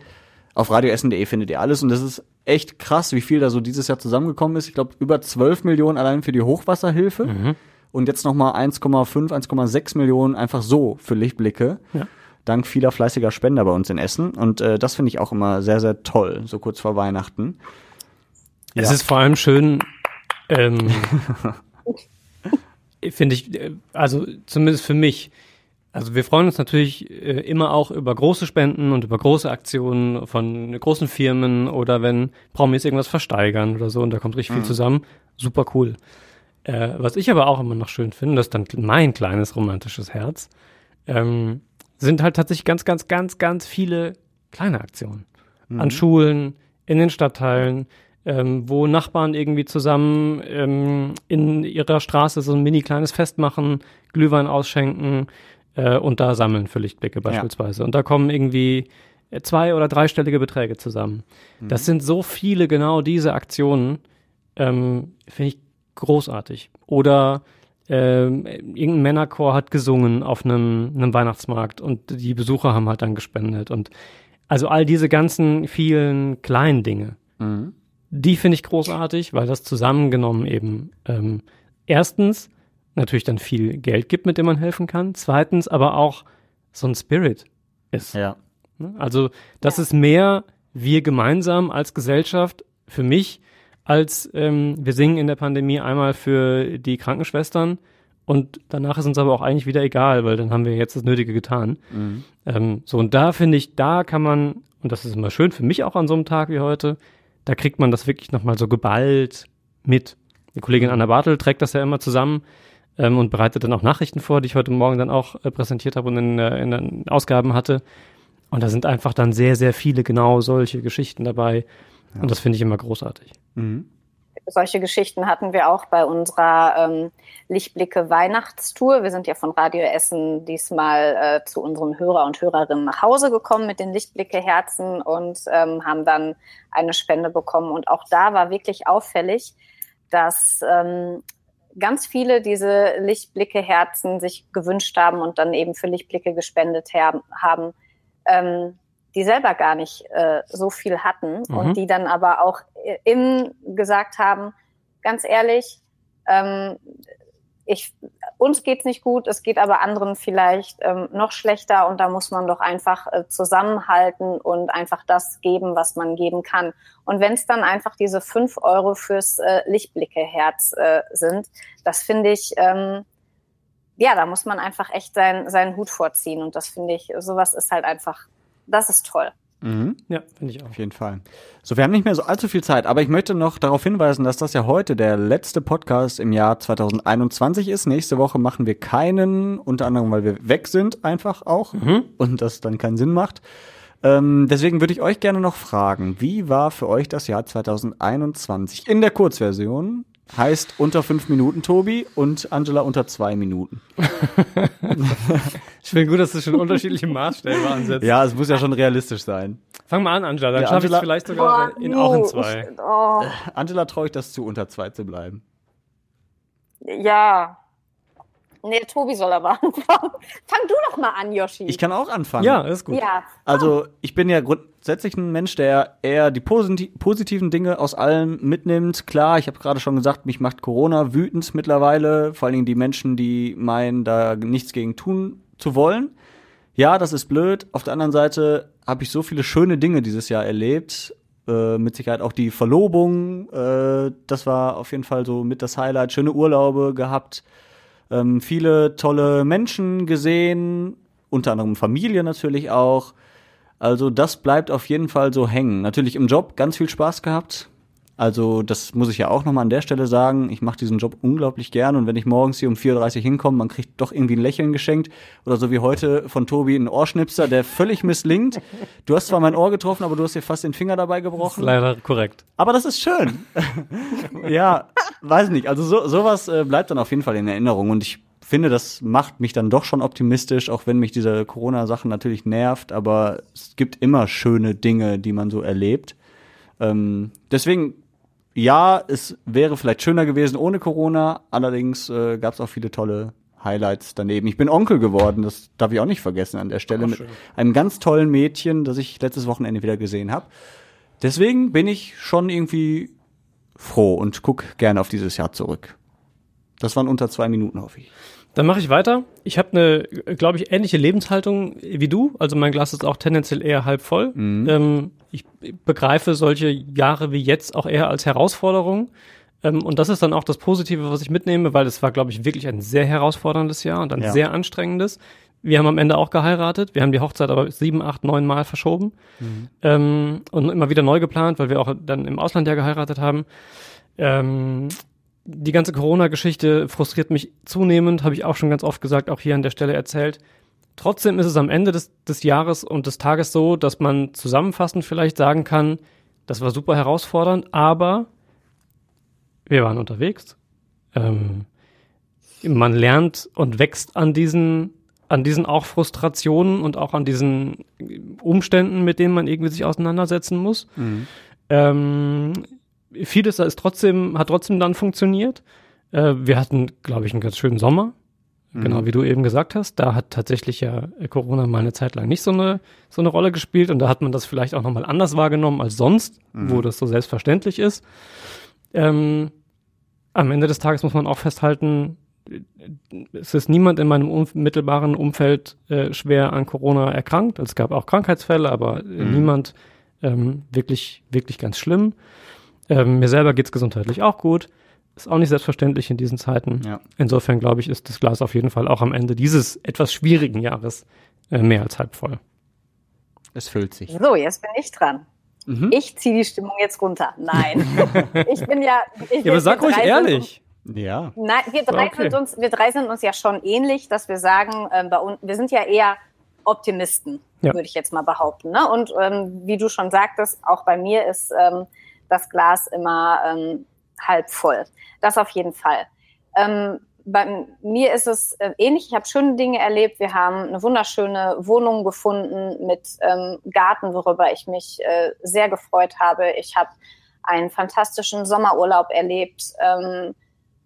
Auf radioessen.de findet ihr alles und das ist echt krass, wie viel da so dieses Jahr zusammengekommen ist. Ich glaube, über 12 Millionen allein für die Hochwasserhilfe und jetzt nochmal 1,5, 1,6 Millionen einfach so für Lichtblicke. Ja. Dank vieler fleißiger Spender bei uns in Essen. Und äh, das finde ich auch immer sehr, sehr toll, so kurz vor Weihnachten. Es Ja. ist vor allem schön, ähm, finde ich, äh, also zumindest für mich. Also wir freuen uns natürlich äh, immer auch über große Spenden und über große Aktionen von großen Firmen oder wenn Promis irgendwas versteigern oder so und da kommt richtig viel zusammen. Super cool. Äh, was ich aber auch immer noch schön finde, das ist dann mein kleines romantisches Herz, ähm, sind halt tatsächlich ganz, ganz, ganz, ganz viele kleine Aktionen. An Schulen, in den Stadtteilen, ähm, wo Nachbarn irgendwie zusammen ähm, in ihrer Straße so ein mini kleines Fest machen, Glühwein ausschenken äh, und da sammeln für Lichtblicke beispielsweise. Und da kommen irgendwie äh, zwei- oder dreistellige Beträge zusammen. Das sind so viele genau diese Aktionen, ähm, finde ich großartig. Oder ähm, irgendein Männerchor hat gesungen auf einem, einem Weihnachtsmarkt und die Besucher haben halt dann gespendet. Und also all diese ganzen vielen kleinen Dinge, die finde ich großartig, weil das zusammengenommen eben ähm, erstens natürlich dann viel Geld gibt, mit dem man helfen kann. Zweitens aber auch so ein Spirit ist. Ja. Ne? Also das ist mehr wir gemeinsam als Gesellschaft für mich, als ähm, wir singen in der Pandemie einmal für die Krankenschwestern und danach ist uns aber auch eigentlich wieder egal, weil dann haben wir jetzt das Nötige getan. Ähm, so und da finde ich, da kann man, und das ist immer schön für mich auch an so einem Tag wie heute, da kriegt man das wirklich nochmal so geballt mit. Die Kollegin Anna Bartel trägt das ja immer zusammen ähm, und bereitet dann auch Nachrichten vor, die ich heute Morgen dann auch äh, präsentiert habe und in, äh, in den Ausgaben hatte. Und da sind einfach dann sehr, sehr viele genau solche Geschichten dabei. Und das finde ich immer großartig. Solche Geschichten hatten wir auch bei unserer ähm, Lichtblicke Weihnachtstour. Wir sind ja von Radio Essen diesmal äh, zu unseren Hörer und Hörerinnen nach Hause gekommen mit den Lichtblicke Herzen und ähm, haben dann eine Spende bekommen. Und auch da war wirklich auffällig, dass ähm, ganz viele diese Lichtblicke Herzen sich gewünscht haben und dann eben für Lichtblicke gespendet haben, haben ähm, die selber gar nicht äh, so viel hatten Mhm. und die dann aber auch äh, innen gesagt haben, ganz ehrlich, ähm, ich, uns geht's nicht gut, es geht aber anderen vielleicht ähm, noch schlechter und da muss man doch einfach äh, zusammenhalten und einfach das geben, was man geben kann. Und wenn es dann einfach diese fünf Euro fürs äh, Lichtblicke-Herz äh, sind, das finde ich, ähm, ja, da muss man einfach echt sein, seinen Hut vorziehen und das finde ich, sowas ist halt einfach, das ist toll. Mhm. Ja, finde ich auch. Auf jeden Fall. So, wir haben nicht mehr so allzu viel Zeit, aber ich möchte noch darauf hinweisen, dass das ja heute der letzte Podcast im Jahr 2021 ist. Nächste Woche machen wir keinen, unter anderem, weil wir weg sind, einfach auch und das dann keinen Sinn macht. Ähm, deswegen würde ich euch gerne noch fragen, wie war für euch das Jahr 2021 in der Kurzversion? Heißt unter fünf Minuten, Tobi, und Angela unter zwei Minuten. Ich finde gut, dass du schon unterschiedliche Maßstäbe ansetzt. Ja, es muss ja schon realistisch sein. Fang mal an, Angela, dann Ja, schaffe ich es Angela- vielleicht sogar in, auch in zwei. Ich, oh, Angela traue ich das zu, unter zwei zu bleiben. ja. Nee, Tobi soll aber anfangen. Fang du doch mal an, Yoshi. Ich kann auch anfangen. Ja, ist gut. ja. Also ich bin ja grundsätzlich ein Mensch, der eher die posit positiven Dinge aus allem mitnimmt. Klar, ich habe gerade schon gesagt, mich macht Corona wütend mittlerweile. Vor allen Dingen die Menschen, die meinen, da nichts gegen tun zu wollen. Ja, das ist blöd. Auf der anderen Seite habe ich so viele schöne Dinge dieses Jahr erlebt. Äh, mit Sicherheit auch die Verlobung. Äh, das war auf jeden Fall so mit das Highlight. Schöne Urlaube gehabt. Ähm, viele tolle Menschen gesehen. Unter anderem Familie natürlich auch. Also das bleibt auf jeden Fall so hängen. Natürlich im Job ganz viel Spaß gehabt. Also das muss ich ja auch nochmal an der Stelle sagen. Ich mache diesen Job unglaublich gern und wenn ich morgens hier um 4.30 Uhr hinkomme, man kriegt doch irgendwie ein Lächeln geschenkt oder so wie heute von Tobi ein Ohrschnipser, der völlig misslingt. Du hast zwar mein Ohr getroffen, aber du hast dir fast den Finger dabei gebrochen. Leider korrekt. Aber das ist schön. ja, weiß nicht. Also so, sowas äh, bleibt dann auf jeden Fall in Erinnerung und ich finde, das macht mich dann doch schon optimistisch, auch wenn mich diese Corona-Sache natürlich nervt, aber es gibt immer schöne Dinge, die man so erlebt. Ähm, deswegen ja, es wäre vielleicht schöner gewesen ohne Corona, allerdings äh, gab es auch viele tolle Highlights daneben. Ich bin Onkel geworden, das darf ich auch nicht vergessen an der Stelle, mit einem ganz tollen Mädchen, das ich letztes Wochenende wieder gesehen habe. Deswegen bin ich schon irgendwie froh und guck gerne auf dieses Jahr zurück. Das waren unter zwei Minuten, hoffe ich. Dann mache ich weiter. Ich habe eine, glaube ich, ähnliche Lebenshaltung wie du. Also mein Glas ist auch tendenziell eher halb voll. Mhm. Ähm, ich begreife solche Jahre wie jetzt auch eher als Herausforderung. Ähm, und das ist dann auch das Positive, was ich mitnehme, weil es war, glaube ich, wirklich ein sehr herausforderndes Jahr und ein Ja. sehr anstrengendes. Wir haben am Ende auch geheiratet. Wir haben die Hochzeit aber sieben, acht, neun Mal verschoben ähm, und immer wieder neu geplant, weil wir auch dann im Ausland ja geheiratet haben. Ähm, die ganze Corona-Geschichte frustriert mich zunehmend, habe ich auch schon ganz oft gesagt, auch hier an der Stelle erzählt. Trotzdem ist es am Ende des, des Jahres und des Tages so, dass man zusammenfassend vielleicht sagen kann, das war super herausfordernd, aber wir waren unterwegs. Ähm, man lernt und wächst an diesen, an diesen auch Frustrationen und auch an diesen Umständen, mit denen man irgendwie sich auseinandersetzen muss. Ähm, vieles ist trotzdem, hat trotzdem dann funktioniert. Äh, wir hatten, glaube ich, einen ganz schönen Sommer. Genau wie du eben gesagt hast. Da hat tatsächlich ja Corona mal eine Zeit lang nicht so eine, so eine Rolle gespielt und da hat man das vielleicht auch nochmal anders wahrgenommen als sonst, wo das so selbstverständlich ist. Ähm, am Ende des Tages muss man auch festhalten, es ist niemand in meinem unmittelbaren Umfeld äh, schwer an Corona erkrankt. Es gab auch Krankheitsfälle, aber äh, niemand ähm, wirklich, wirklich ganz schlimm. Ähm, mir selber geht's gesundheitlich auch gut. Ist auch nicht selbstverständlich in diesen Zeiten. Ja. Insofern glaube ich, ist das Glas auf jeden Fall auch am Ende dieses etwas schwierigen Jahres äh, mehr als halb voll. Es füllt sich. So, jetzt bin ich dran. Mhm. Ich ziehe die Stimmung jetzt runter. Nein. ich bin ja. Ich, Ja, aber sag wir ruhig ehrlich. Ja. Nein, wir drei, Okay. sind uns, wir drei sind uns ja schon ähnlich, dass wir sagen, ähm, bei uns, wir sind ja eher Optimisten, Ja. würde ich jetzt mal behaupten. Ne? Und ähm, wie du schon sagtest, auch bei mir ist ähm, das Glas immer ähm, halb voll. Das auf jeden Fall. Ähm, bei mir ist es äh, ähnlich. Ich habe schöne Dinge erlebt. Wir haben eine wunderschöne Wohnung gefunden mit ähm, Garten, worüber ich mich äh, sehr gefreut habe. Ich habe einen fantastischen Sommerurlaub erlebt. Ähm,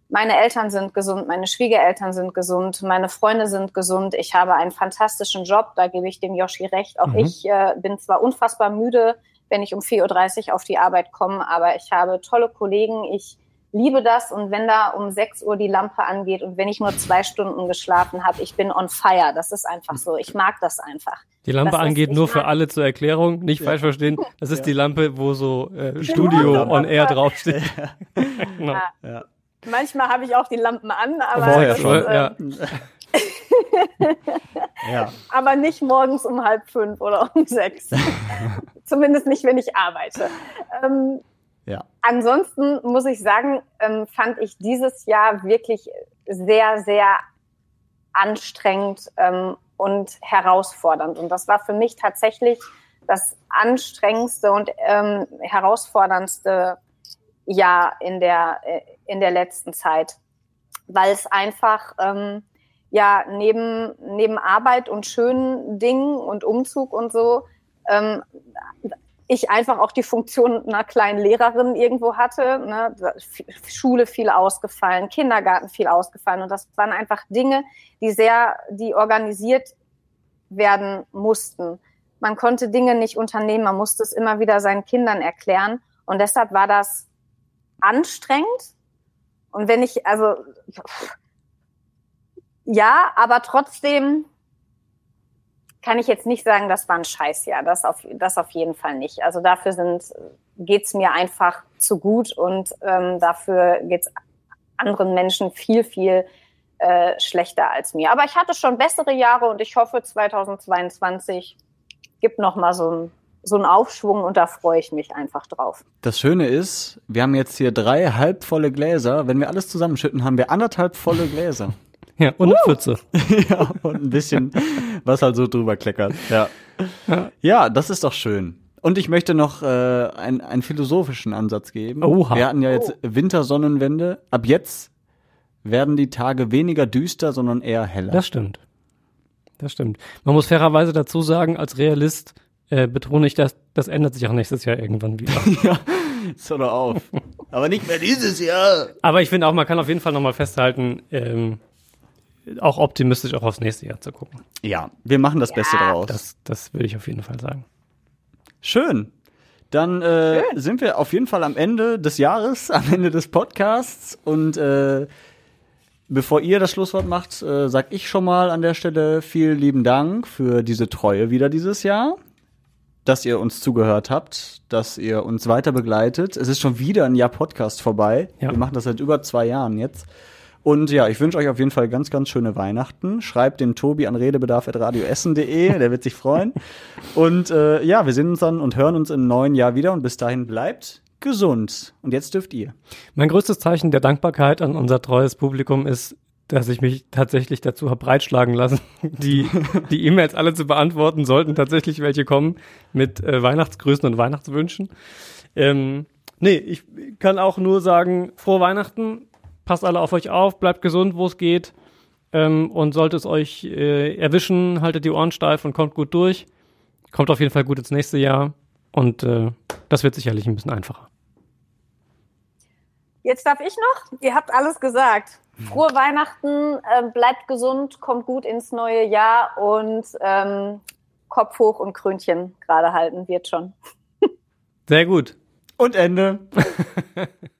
meine Eltern sind gesund, meine Schwiegereltern sind gesund, meine Freunde sind gesund. Ich habe einen fantastischen Job, da gebe ich dem Yoshi recht. Auch Mhm. ich äh, bin zwar unfassbar müde, wenn ich um 4.30 Uhr auf die Arbeit komme, aber ich habe tolle Kollegen. Ich liebe das und wenn da um 6 Uhr die Lampe angeht und wenn ich nur zwei Stunden geschlafen habe, ich bin on fire. Das ist einfach so. Ich mag das einfach. Die Lampe Das angeht nur für alle zur Erklärung, nicht falsch verstehen. Das ist die Lampe, wo so äh, Studio on Air draufsteht. genau. Manchmal habe ich auch die Lampen an, aber, Vorher schon. ist, äh, Ja. Aber nicht morgens um halb fünf oder um sechs. Zumindest nicht, wenn ich arbeite. Ähm, Ja. ansonsten muss ich sagen, ähm, fand ich dieses Jahr wirklich sehr, sehr anstrengend ähm, und herausfordernd. Und das war für mich tatsächlich das anstrengendste und ähm, herausforderndste Jahr in der, äh, in der letzten Zeit, weil es einfach ähm, ja neben, neben Arbeit und schönen Dingen und Umzug und so ähm, ich einfach auch die Funktion einer kleinen Lehrerin irgendwo hatte. Ne? Schule viel ausgefallen, Kindergarten viel ausgefallen. Und das waren einfach Dinge, die sehr, die organisiert werden mussten. Man konnte Dinge nicht unternehmen, man musste es immer wieder seinen Kindern erklären. Und deshalb war das anstrengend. Und wenn ich, also, ja, aber trotzdem kann ich jetzt nicht sagen, das war ein Scheißjahr. Das auf, das auf jeden Fall nicht. Also dafür sind, geht's mir einfach zu gut und ähm, dafür geht's anderen Menschen viel, viel äh, schlechter als mir. Aber ich hatte schon bessere Jahre und ich hoffe, 2022 gibt noch mal so ein so ein Aufschwung und da freue ich mich einfach drauf. Das Schöne ist, wir haben jetzt hier drei halbvolle Gläser. Wenn wir alles zusammenschütten, haben wir anderthalb volle Gläser. Ja, und eine Pfütze. ja, und ein bisschen, was halt so drüber kleckert. Ja. Ja, das ist doch schön. Und ich möchte noch äh, ein, einen philosophischen Ansatz geben. Oha. Wir hatten ja jetzt Wintersonnenwende. Ab jetzt werden die Tage weniger düster, sondern eher heller. Das stimmt. Das stimmt. Man muss fairerweise dazu sagen, als Realist äh, betone ich, dass das ändert sich auch nächstes Jahr irgendwann wieder. ja, so doch auf. Aber nicht mehr dieses Jahr. Aber ich finde auch, man kann auf jeden Fall nochmal festhalten, ähm, auch optimistisch auch aufs nächste Jahr zu gucken. Ja, wir machen das Beste draus. Das, das würde ich auf jeden Fall sagen. Schön. Dann äh, sind wir auf jeden Fall am Ende des Jahres, am Ende des Podcasts. Und äh, bevor ihr das Schlusswort macht, äh, sag ich schon mal an der Stelle vielen lieben Dank für diese Treue wieder dieses Jahr. Dass ihr uns zugehört habt, dass ihr uns weiter begleitet. Es ist schon wieder ein Jahr Podcast vorbei. Ja. Wir machen das seit über zwei Jahren jetzt. Und ja, ich wünsche euch auf jeden Fall ganz, ganz schöne Weihnachten. Schreibt den Tobi an redebedarf.radioessen.de, der wird sich freuen. Und äh, ja, wir sehen uns dann und hören uns im neuen Jahr wieder. Und bis dahin bleibt gesund. Und jetzt dürft ihr. Mein größtes Zeichen der Dankbarkeit an unser treues Publikum ist, dass ich mich tatsächlich dazu habe breitschlagen lassen, die die E-Mails alle zu beantworten, sollten tatsächlich welche kommen mit äh, Weihnachtsgrüßen und Weihnachtswünschen. Ähm, nee, ich kann auch nur sagen, frohe Weihnachten, passt alle auf euch auf, bleibt gesund, wo es geht. Ähm, und sollte es euch äh, erwischen, haltet die Ohren steif und kommt gut durch. Kommt auf jeden Fall gut ins nächste Jahr. Und äh, das wird sicherlich ein bisschen einfacher. Jetzt darf ich noch. Ihr habt alles gesagt. Frohe Weihnachten, äh, bleibt gesund, kommt gut ins neue Jahr und ähm, Kopf hoch und Krönchen gerade halten wird schon. Sehr gut. Und Ende.